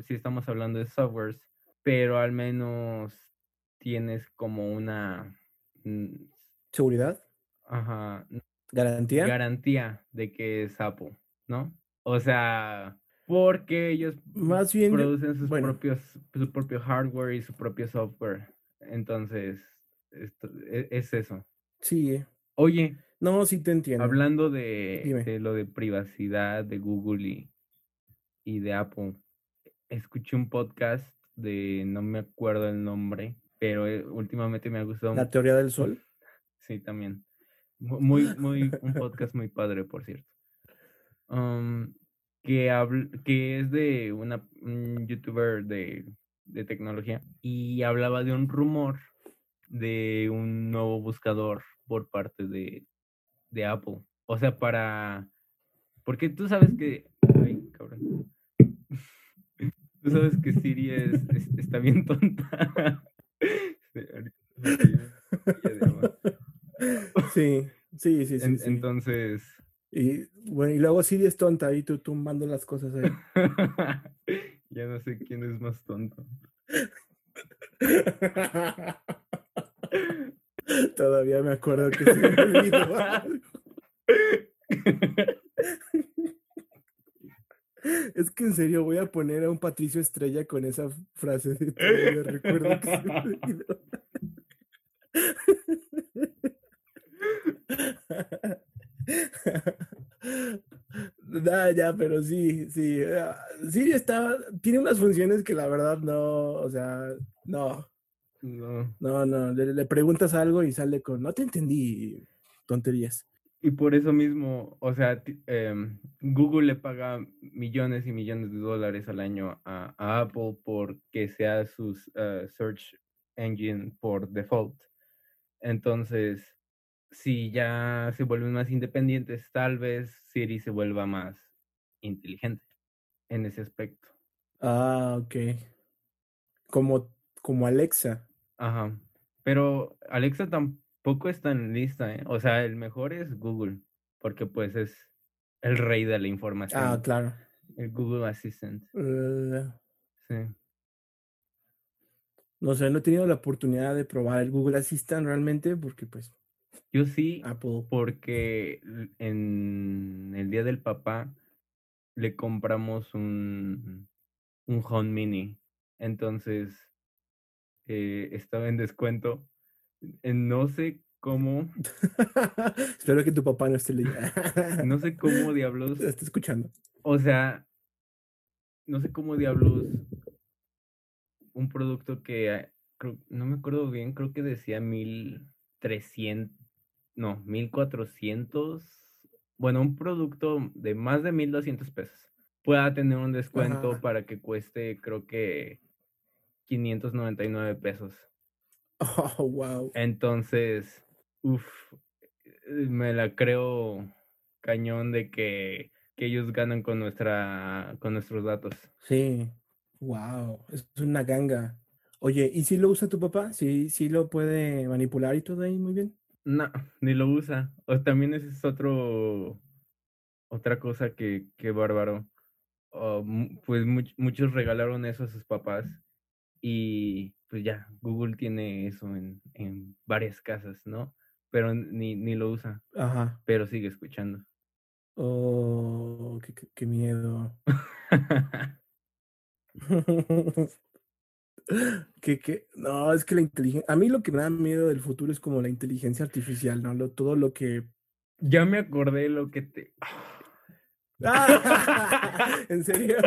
Si estamos hablando de softwares, pero al menos tienes como una mm, Seguridad, ajá, garantía. garantía de que es Apple, ¿no? O sea, porque ellos Más bien, producen sus bueno. propios, su propio hardware y su propio software. Entonces, esto, e- es eso. sí. eh. Oye, No, sí te entiendo. hablando de, de lo de privacidad de Google y, y de Apple, escuché un podcast de, no me acuerdo el nombre, pero eh, últimamente me ha gustado. La teoría del sol. Sí, también. Mu- Muy, muy, un podcast muy padre, por cierto. Um, que, habl- que es de una, un youtuber de, de tecnología y hablaba de un rumor de un nuevo buscador por parte de, de Apple. O sea, para... Porque tú sabes que... Ay, cabrón. Tú sabes que Siri es- está bien tonta. Sí. Sí, sí, sí, sí. En- sí. Entonces, Y bueno, y luego Siri es tonta ahí tú tumbando las cosas ahí. ya no sé quién es más tonto. Todavía me acuerdo que se me olvidó algo. Es que en serio voy a poner a un Patricio Estrella con esa frase de recuerdo que se me olvidó. Ya, ya, pero sí, sí. ah, Siri está, tiene unas funciones que la verdad no, o sea, no, No. no, no. Le, le preguntas algo y sale con, no te entendí, tonterías. Y por eso mismo, o sea, em, Google le paga millones y millones de dólares al año a, a Apple por que sea su search engine por default. Entonces, si ya se vuelven más independientes, tal vez Siri se vuelva más inteligente en ese aspecto. Ah, ok. Como, como Alexa. Ajá. Pero Alexa tampoco está en lista, ¿eh? O sea, el mejor es Google, porque pues es el rey de la información. Ah, claro. El Google Assistant. Eh, Sí. no sé, no he tenido la oportunidad de probar el Google Assistant realmente porque pues Yo sí, Apple. porque en el día del papá le compramos un, un Home Mini. Entonces, eh, estaba en descuento. Eh, No sé cómo, Espero que tu papá no esté leyendo. no sé cómo diablos Está escuchando. O sea, no sé cómo diablos un producto que ah, creo- no me acuerdo bien, creo que decía 1300, no, 1400, bueno, un producto de más de 1200 pesos pueda tener un descuento Ajá. para que cueste, creo que 599 pesos. Oh, wow. Entonces, uff, me la creo cañón de que, que ellos ganan con nuestra, con nuestros datos. Sí. Wow. Es una ganga. Oye, ¿y si lo usa tu papá? ¿Sí, sí lo puede manipular y todo ahí muy bien? No, ni lo usa. O también ese es otro, otra cosa que, que bárbaro. Oh, pues much- muchos regalaron eso a sus papás y pues ya, Google tiene eso en, en varias casas, ¿no? Pero ni, ni lo usa, Ajá. pero sigue escuchando. Oh, qué, qué- qué miedo. que, que, no, es que la inteligencia, a mí lo que me da miedo del futuro es como la inteligencia artificial, ¿no? Lo, todo lo que... Ya me acordé lo que te... ¡Ah! ¿En serio?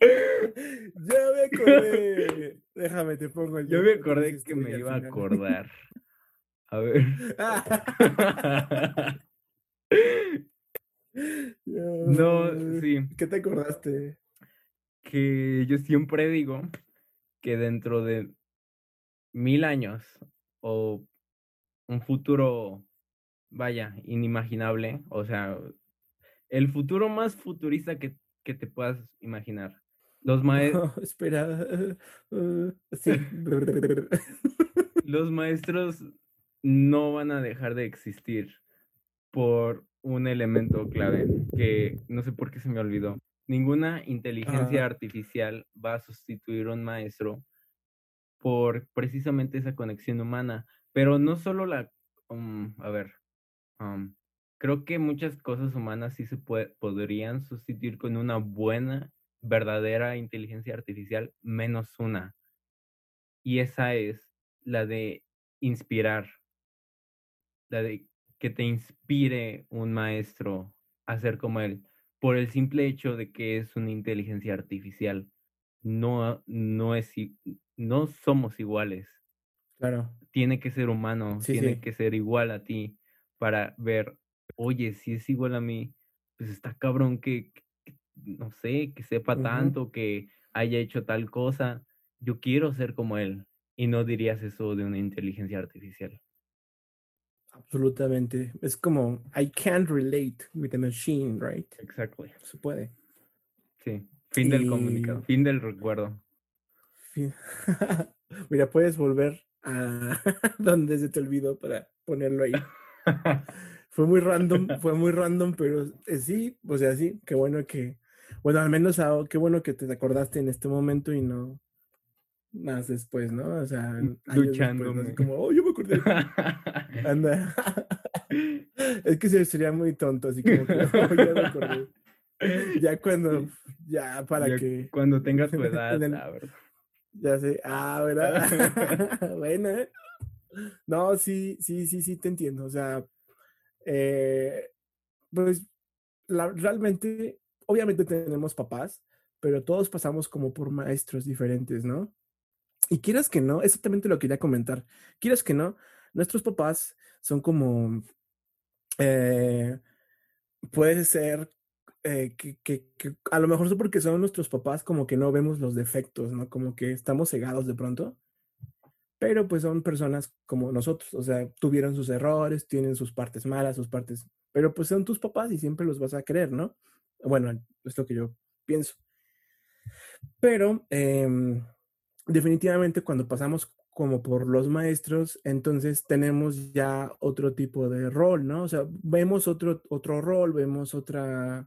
ya me acordé. Déjame, te pongo el... Yo me acordé que me iba a acordar. A ver. No, sí. ¿Qué te acordaste? Que yo siempre digo que dentro de mil años o un futuro, vaya, inimaginable, o sea, el futuro más futurista que, que te puedas imaginar. Los, mae- Oh, espera. uh, sí. los maestros no van a dejar de existir por un elemento clave que no sé por qué se me olvidó. Ninguna inteligencia Ajá. artificial va a sustituir a un maestro por precisamente esa conexión humana. Pero no solo la, um, a ver, um, creo que muchas cosas humanas sí se podrían sustituir con una buena, verdadera inteligencia artificial, menos una. Y esa es la de inspirar, la de que te inspire un maestro a ser como él, por el simple hecho de que es una inteligencia artificial. No, no, es, no somos iguales. Claro. Tiene que ser humano, Sí, tiene sí. que ser igual a ti para ver, oye, si es igual a mí, pues está cabrón que, que- no sé, que sepa tanto, que haya hecho tal cosa. Yo quiero ser como él. Y no dirías eso de una inteligencia artificial. Absolutamente. Es como, I can't relate with a machine, right? Exactly. Se puede. Sí. Fin del comunicado. Fin del recuerdo. Fin- Mira, puedes volver a donde se te olvidó para ponerlo ahí. Fue muy random, fue muy random, pero eh, sí, o sea, sí, qué bueno que, bueno, al menos qué bueno que te acordaste en este momento y no más después, ¿no? O sea, años después, ¿no? Como, oh, yo me acordé. Anda. es que se- sería muy tonto, así como que, "Oh, ya me acordé. Ya cuando, ya para Ya que, Cuando tengas tu edad, el- la verdad. ya sé, ah, ¿verdad? bueno, ¿eh? No, sí, sí, sí, sí, te entiendo. O sea, eh, pues la, realmente, obviamente tenemos papás, pero todos pasamos como por maestros diferentes, ¿no? Y quieras que no, exactamente lo quería comentar, quieras que no, nuestros papás son como, eh, puede ser eh, que, que, a lo mejor es porque son nuestros papás como que no vemos los defectos, ¿no? Como que estamos cegados de pronto, pero pues son personas como nosotros, o sea, tuvieron sus errores, tienen sus partes malas, sus partes, pero pues son tus papás y siempre los vas a querer, ¿no? Bueno, es lo que yo pienso. Pero eh, definitivamente cuando pasamos como por los maestros, entonces tenemos ya otro tipo de rol, ¿no? O sea, vemos otro, otro rol, vemos otra,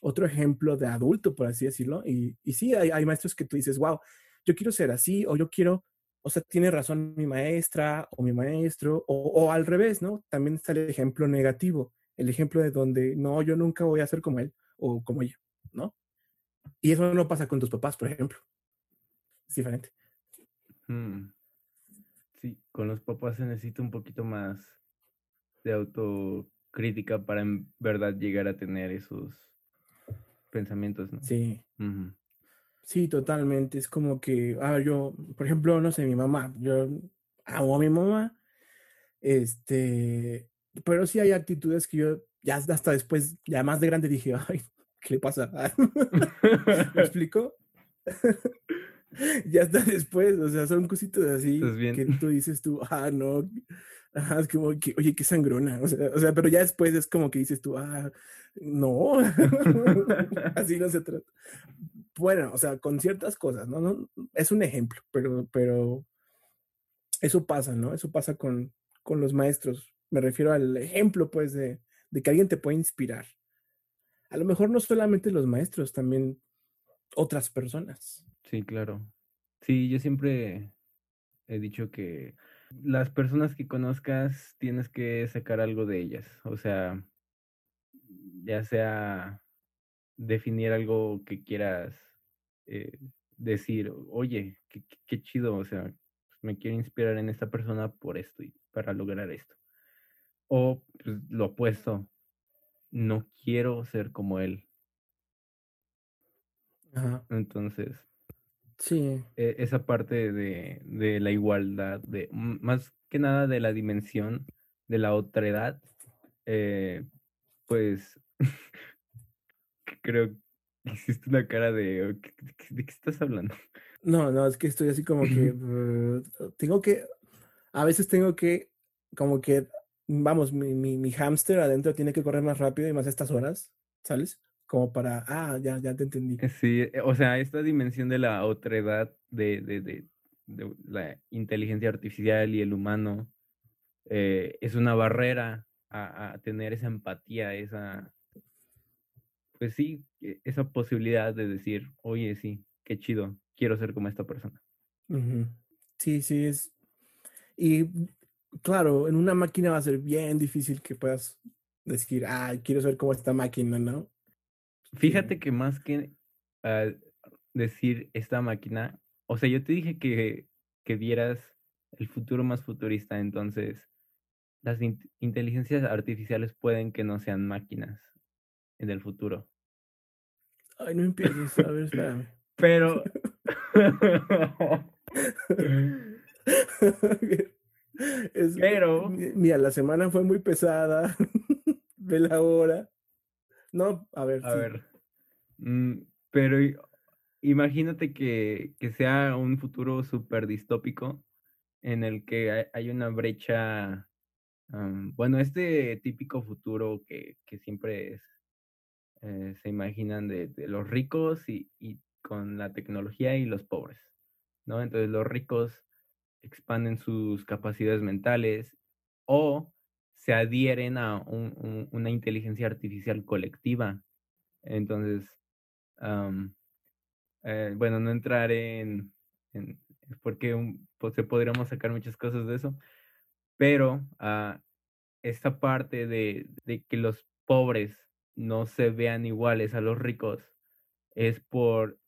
otro ejemplo de adulto, por así decirlo. Y, y sí, hay, hay maestros que tú dices, wow, yo quiero ser así, o yo quiero, o sea, tiene razón mi maestra o mi maestro, o, o al revés, ¿no? También está el ejemplo negativo, el ejemplo de donde, no, yo nunca voy a ser como él o como ella, ¿no? Y eso no pasa con tus papás, por ejemplo. Es diferente. Mm. Sí, con los papás se necesita un poquito más de autocrítica para en verdad llegar a tener esos pensamientos, ¿no? Sí. Sí, totalmente. Es como que, a ver, yo, por ejemplo, no sé, mi mamá, yo amo a mi mamá, este, pero sí hay actitudes que yo ya hasta después, ya más de grande dije, ay, ¿qué le pasa? ¿Me explico? ya hasta después, o sea, son cositas así ¿Estás bien? que tú dices tú, ah, no, ajá, es como que, oye, qué sangrona, o sea, o sea, pero ya después es como que dices tú, ah, no, así no se trata. Bueno, o sea, con ciertas cosas, ¿no? no es un ejemplo, pero, pero eso pasa, ¿no? Eso pasa con, con los maestros. Me refiero al ejemplo, pues, de, de que alguien te puede inspirar. A lo mejor no solamente los maestros, también otras personas. Sí, claro. Sí, yo siempre he dicho que las personas que conozcas tienes que sacar algo de ellas. O sea, ya sea definir algo que quieras eh, decir, oye, qué, qué, chido, o sea, me quiero inspirar en esta persona por esto y para lograr esto. O pues, lo opuesto, no quiero ser como él. Ajá. Entonces, Sí, e- esa parte de, de la igualdad, de más que nada de la dimensión de la otra edad, eh, pues creo que hiciste una cara de "Oh, ¿qué- ¿de qué, estás hablando? no, no, es que estoy así como que uh, tengo que, a veces tengo que, como que, vamos, mi, mi, mi hámster adentro tiene que correr más rápido y más a estas horas, ¿sabes? Como para, ah, ya, ya te entendí. Sí, eh, o sea, esta dimensión de la otra edad, de, de, de, de la inteligencia artificial y el humano, eh, es una barrera a, a tener esa empatía, esa, pues sí, e- esa posibilidad de decir, oye, sí, qué chido, quiero ser como esta persona. Sí, sí, es. Y claro, en una máquina va a ser bien difícil que puedas decir, ah, quiero ser como esta máquina, ¿no? Fíjate que más que decir esta máquina, o sea, yo te dije que, que vieras el futuro más futurista, entonces las int- inteligencias artificiales pueden que no sean máquinas en el futuro. Ay, no empieces, a ver, espérame. Pero... Es, Pero- mi- mira, la semana fue muy pesada. Ve la hora. No, a ver, A sí. ver, mm, pero imagínate que, que sea un futuro súper distópico en el que hay, una brecha, bueno, este típico futuro que, que siempre es, eh, se imaginan de, de los ricos y, y con la tecnología y los pobres, ¿no? Entonces los ricos expanden sus capacidades mentales o se adhieren a un- un- una inteligencia artificial colectiva. Entonces, eh, bueno, no entraré en, porque un- pues, se podríamos sacar muchas cosas de eso, pero ah, esta parte de, que los pobres no se vean iguales a los ricos es por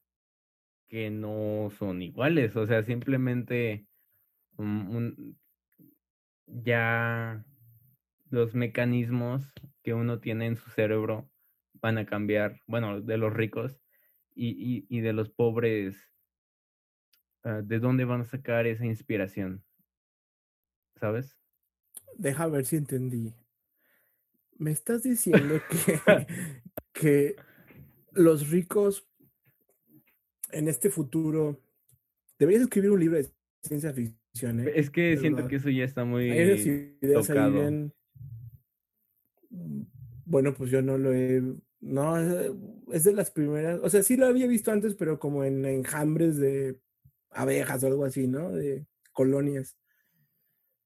que no son iguales, o sea, simplemente un- ya los mecanismos que uno tiene en su cerebro van a cambiar, bueno, de los ricos y, y, y de los pobres, ah, ¿de dónde van a sacar esa inspiración? ¿Sabes? Deja ver si entendí. Me estás diciendo que, que los ricos en este futuro. Deberías escribir un libro de ciencia ficción, ¿eh? Es que siento que eso ya está muy Hay ideas tocado. Bueno, pues yo no lo he. No, es- es de las primeras. O sea, sí lo había visto antes, pero como en enjambres de abejas o algo así, ¿no? De colonias.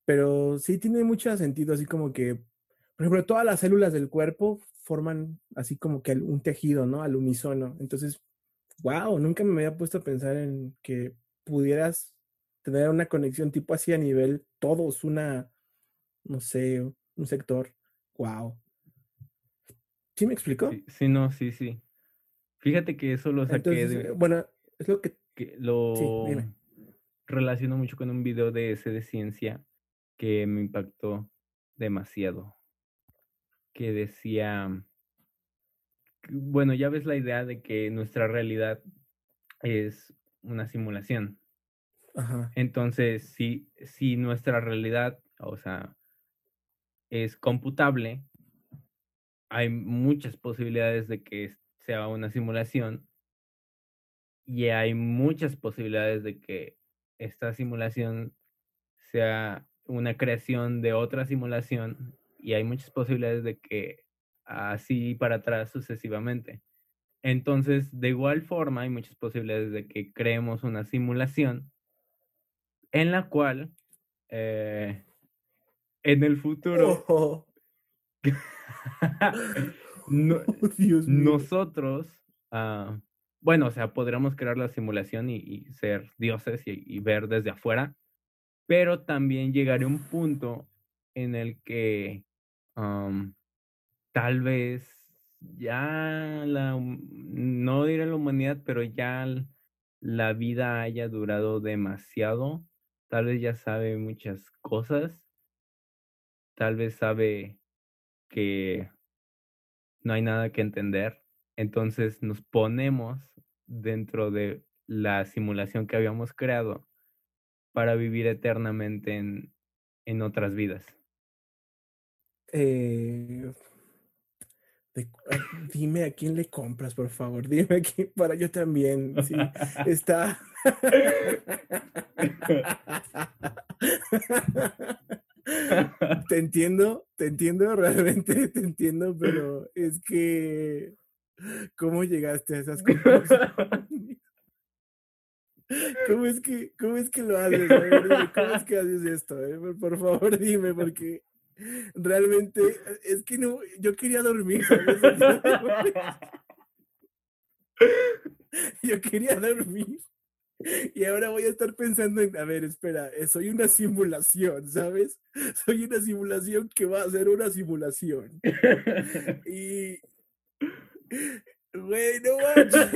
Pero sí tiene mucho sentido, así como que, por ejemplo, todas las células del cuerpo forman así como que un tejido, ¿no? Al unísono. Entonces, wow, nunca me había puesto a pensar en que pudieras tener una conexión tipo así a nivel todos, una, no sé, un sector. Wow. ¿Sí me explicó? Sí, sí, no, sí, sí. Fíjate que eso lo saqué Entonces, de, eh, bueno, es lo que que lo relaciono mucho con un video de ese de ciencia que me impactó demasiado. Que decía, bueno, ya ves la idea de que nuestra realidad es una simulación. Ajá. Entonces, si, si nuestra realidad, o sea, es computable, hay muchas posibilidades de que sea una simulación y hay muchas posibilidades de que esta simulación sea una creación de otra simulación y hay muchas posibilidades de que así para atrás sucesivamente. Entonces, de igual forma, hay muchas posibilidades de que creemos una simulación en la cual eh, en el futuro Oh, no- Dios mío. nosotros, ah, bueno, o sea, podríamos crear la simulación y, y ser dioses y, y ver desde afuera, pero también llegará un punto en el que tal vez ya la, no diré la humanidad, pero ya la vida haya durado demasiado, tal vez ya sabe muchas cosas, tal vez sabe que no hay nada que entender. Entonces nos ponemos dentro de la simulación que habíamos creado para vivir eternamente en, en otras vidas. Eh, de- ah, dime a quién le compras, por favor. Dime a quién, para yo también. Sí, está. Te entiendo, te entiendo, realmente te entiendo, pero es que. ¿Cómo llegaste a esas conclusiones? ¿Cómo es que, cómo es que lo haces? Ver, ¿Cómo es que haces esto? eh? Por, por favor, dime, porque realmente es que no, yo quería dormir, ¿sabes? Yo quería dormir. Y ahora voy a estar pensando en, a ver, espera, eh, soy una simulación, ¿sabes? Soy una simulación que va a ser una simulación. Y, güey, no manches.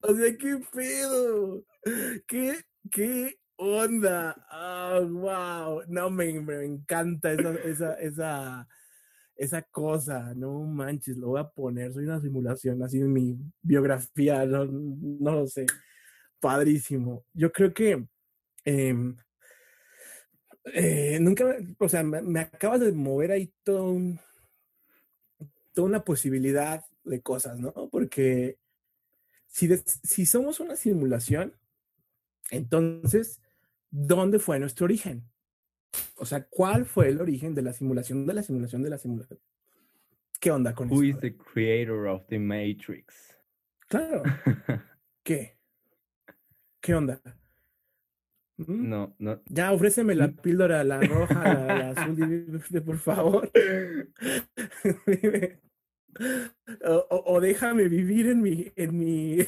O sea, qué pedo. ¿Qué, qué onda? Ah, wow. No, me, me encanta esa, esa, esa, esa cosa. No manches, lo voy a poner. Soy una simulación, así en mi biografía. No, no lo sé. Padrísimo. Yo creo que em, eh, nunca, o sea, me, me acabas de mover ahí todo toda una posibilidad de cosas, ¿no? Porque si, si somos una simulación, entonces, ¿dónde fue nuestro origen? O sea, ¿cuál fue el origen de la simulación de la simulación de la simulación? ¿Qué onda con Who eso? is the creator of the Matrix? Claro, ¿qué? ¿Qué onda? ¿Mm? no, no. Ya, ofréceme la Mm. píldora, la roja, la, la azul, dime, por favor. Dime. O, o- o déjame vivir en mi, en mi,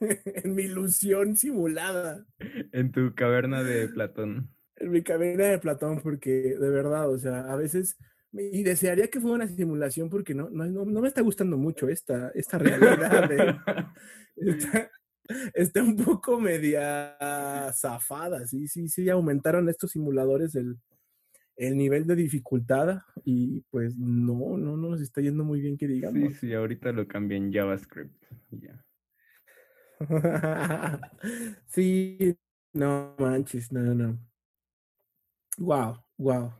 en mi ilusión simulada, En tu caverna de Platón. Mi cabina de Platón, porque de verdad, o sea, a veces, y desearía que fuera una simulación porque no, no, no, no me está gustando mucho esta, esta realidad. ¿eh? Está, está un poco media zafada, sí, sí, sí, aumentaron estos simuladores el, el nivel de dificultad y pues no, no, no nos está yendo muy bien que Sí, digamos. sí, ahorita lo cambié en JavaScript. ya. sí, no manches, no, no. Wow, wow.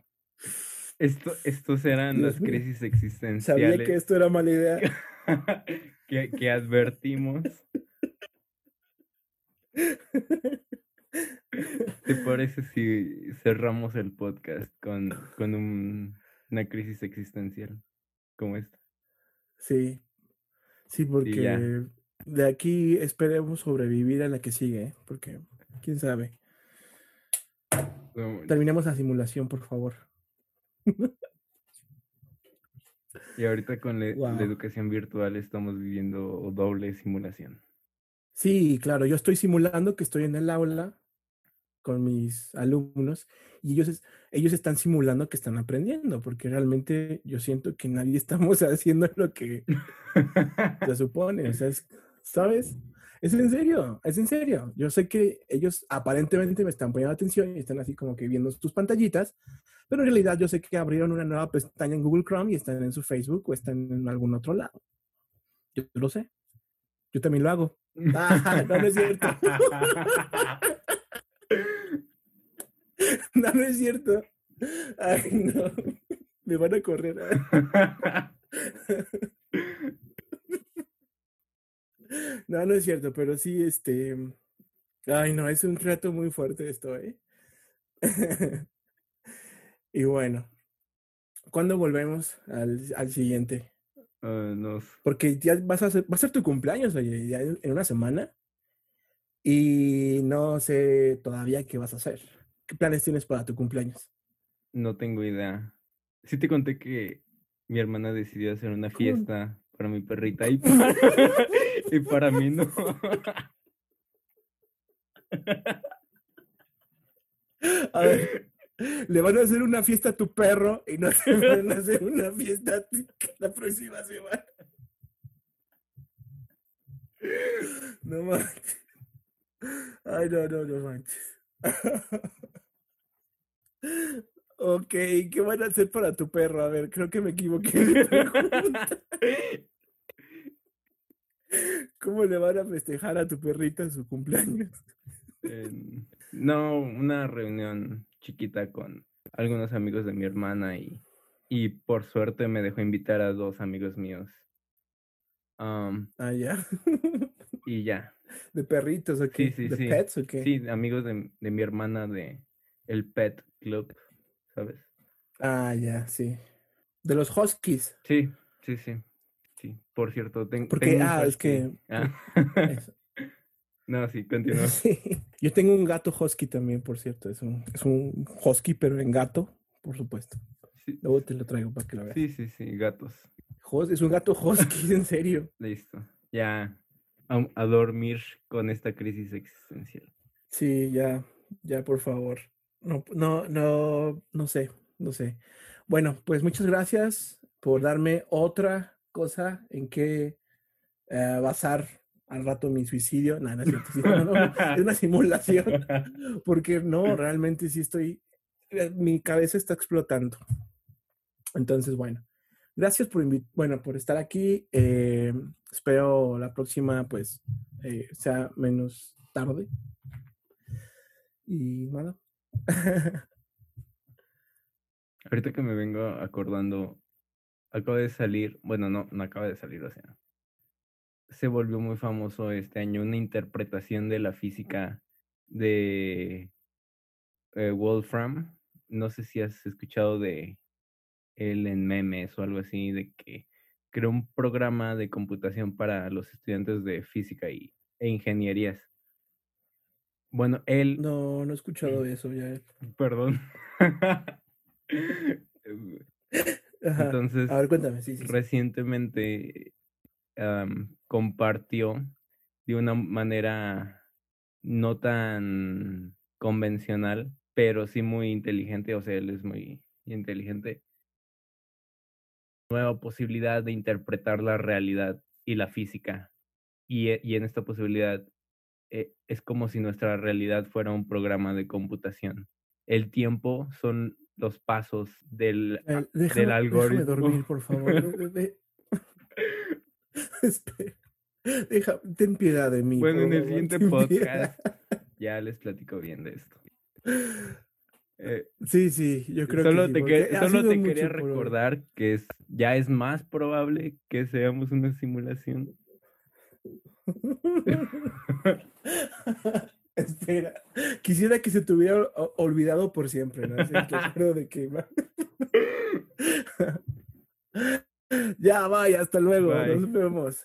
Esto, estos eran Dios las mío. crisis Sabía existenciales que esto era mala idea. que, que advertimos. ¿Te parece si cerramos el podcast con, con un- una crisis existencial como esta? Sí, sí, porque de aquí esperemos sobrevivir a la que sigue, ¿eh? porque quién sabe. No, Terminemos la simulación, por favor. Y ahorita con la, educación virtual estamos viviendo doble simulación. Sí, claro, yo estoy simulando que estoy en el aula con mis alumnos y ellos, es- ellos están simulando que están aprendiendo, porque realmente yo siento que nadie estamos haciendo lo que se supone, o sea, es- ¿sabes? Es en serio, es en serio. Yo sé que ellos aparentemente me están poniendo atención y están así como que viendo tus pantallitas, pero en realidad yo sé que abrieron una nueva pestaña en Google Chrome y están en su Facebook o están en algún otro lado. Yo lo sé. Yo también lo hago. Ah, no, no es cierto. No, no es cierto. Ay, no. Me van a correr. No, no es cierto, pero sí, este. Ay, no, es un reto muy fuerte esto, ¿eh? Y bueno, ¿cuándo volvemos al, al siguiente? Ah, nos, Porque ya vas a hacer, va a ser tu cumpleaños, oye, ya en una semana. Y no sé todavía qué vas a hacer. ¿Qué planes tienes para tu cumpleaños? no tengo idea. Sí te conté que mi hermana decidió hacer una ¿Cómo? fiesta para mi perrita y para, y para mí no. A ver, le van a hacer una fiesta a tu perro y no te van a hacer una fiesta a ti la próxima semana. No manches. Ay, no, no, no manches. Ok, ¿qué van a hacer para tu perro? A ver, creo que me equivoqué. ¿Cómo le van a festejar a tu perrita en su cumpleaños? No, una reunión chiquita con algunos amigos de mi hermana y, y por suerte me dejó invitar a dos amigos míos. Am, Ah, ya. y ya. ¿De perritos o qué? sí, ¿De sí. pets o qué? Sí, amigos de, de mi hermana de el Pet Club, ¿sabes? Ah, ya, sí. De los huskies. Sí, sí, sí. Sí, por cierto, ten- Porque, tengo ah, es que- Ah. No, sí, continúa. Sí. Yo tengo un gato husky también, por cierto. Es un, es un husky, pero en gato, por supuesto. Sí, Luego te lo traigo para que lo veas. sí, sí, sí, gatos. Es un gato husky, en serio. Listo. Ya a, a dormir con esta crisis existencial. Sí, ya, ya, por favor. No, no, no, no sé, no sé. Bueno, pues muchas gracias por darme otra cosa en que eh, basar al rato mi suicidio. No, no no, no, es una simulación. Porque no, realmente sí estoy, eh, mi cabeza está explotando. Entonces, bueno, gracias por bueno, por estar aquí. eh, espero la próxima, pues, eh, sea menos tarde. Y nada. Ahorita que me vengo acordando, acaba de salir, bueno, no, no acaba de salir, o sea, se volvió muy famoso este año una interpretación de la física de eh, Wolfram. No sé si has escuchado de él en memes o algo así, de que creó un programa de computación para los estudiantes de física y, e ingenierías. Bueno, él No, no he escuchado eso ya. Perdón. Ajá. Entonces, A ver, cuéntame, sí, sí. sí. recientemente compartió de una manera no tan convencional, pero sí muy inteligente, o sea, él es muy inteligente, nueva posibilidad de interpretar la realidad y la física. Y, e- y en esta posibilidad eh, es como si nuestra realidad fuera un programa de computación. El tiempo son los pasos del, El- del déjame, déjame algoritmo. dormir, por favor. Deja, ten piedad de mí. Bueno, en el siguiente podcast ya les platico bien de esto. Eh, Sí, sí, yo creo solo que te, que- solo te quería hoy. recordar que es, ya es más probable que seamos una simulación. Espera, quisiera que se te hubiera olvidado por siempre, ¿no? Así que acuerdo de que... ya, vaya, hasta luego, Bye. nos vemos.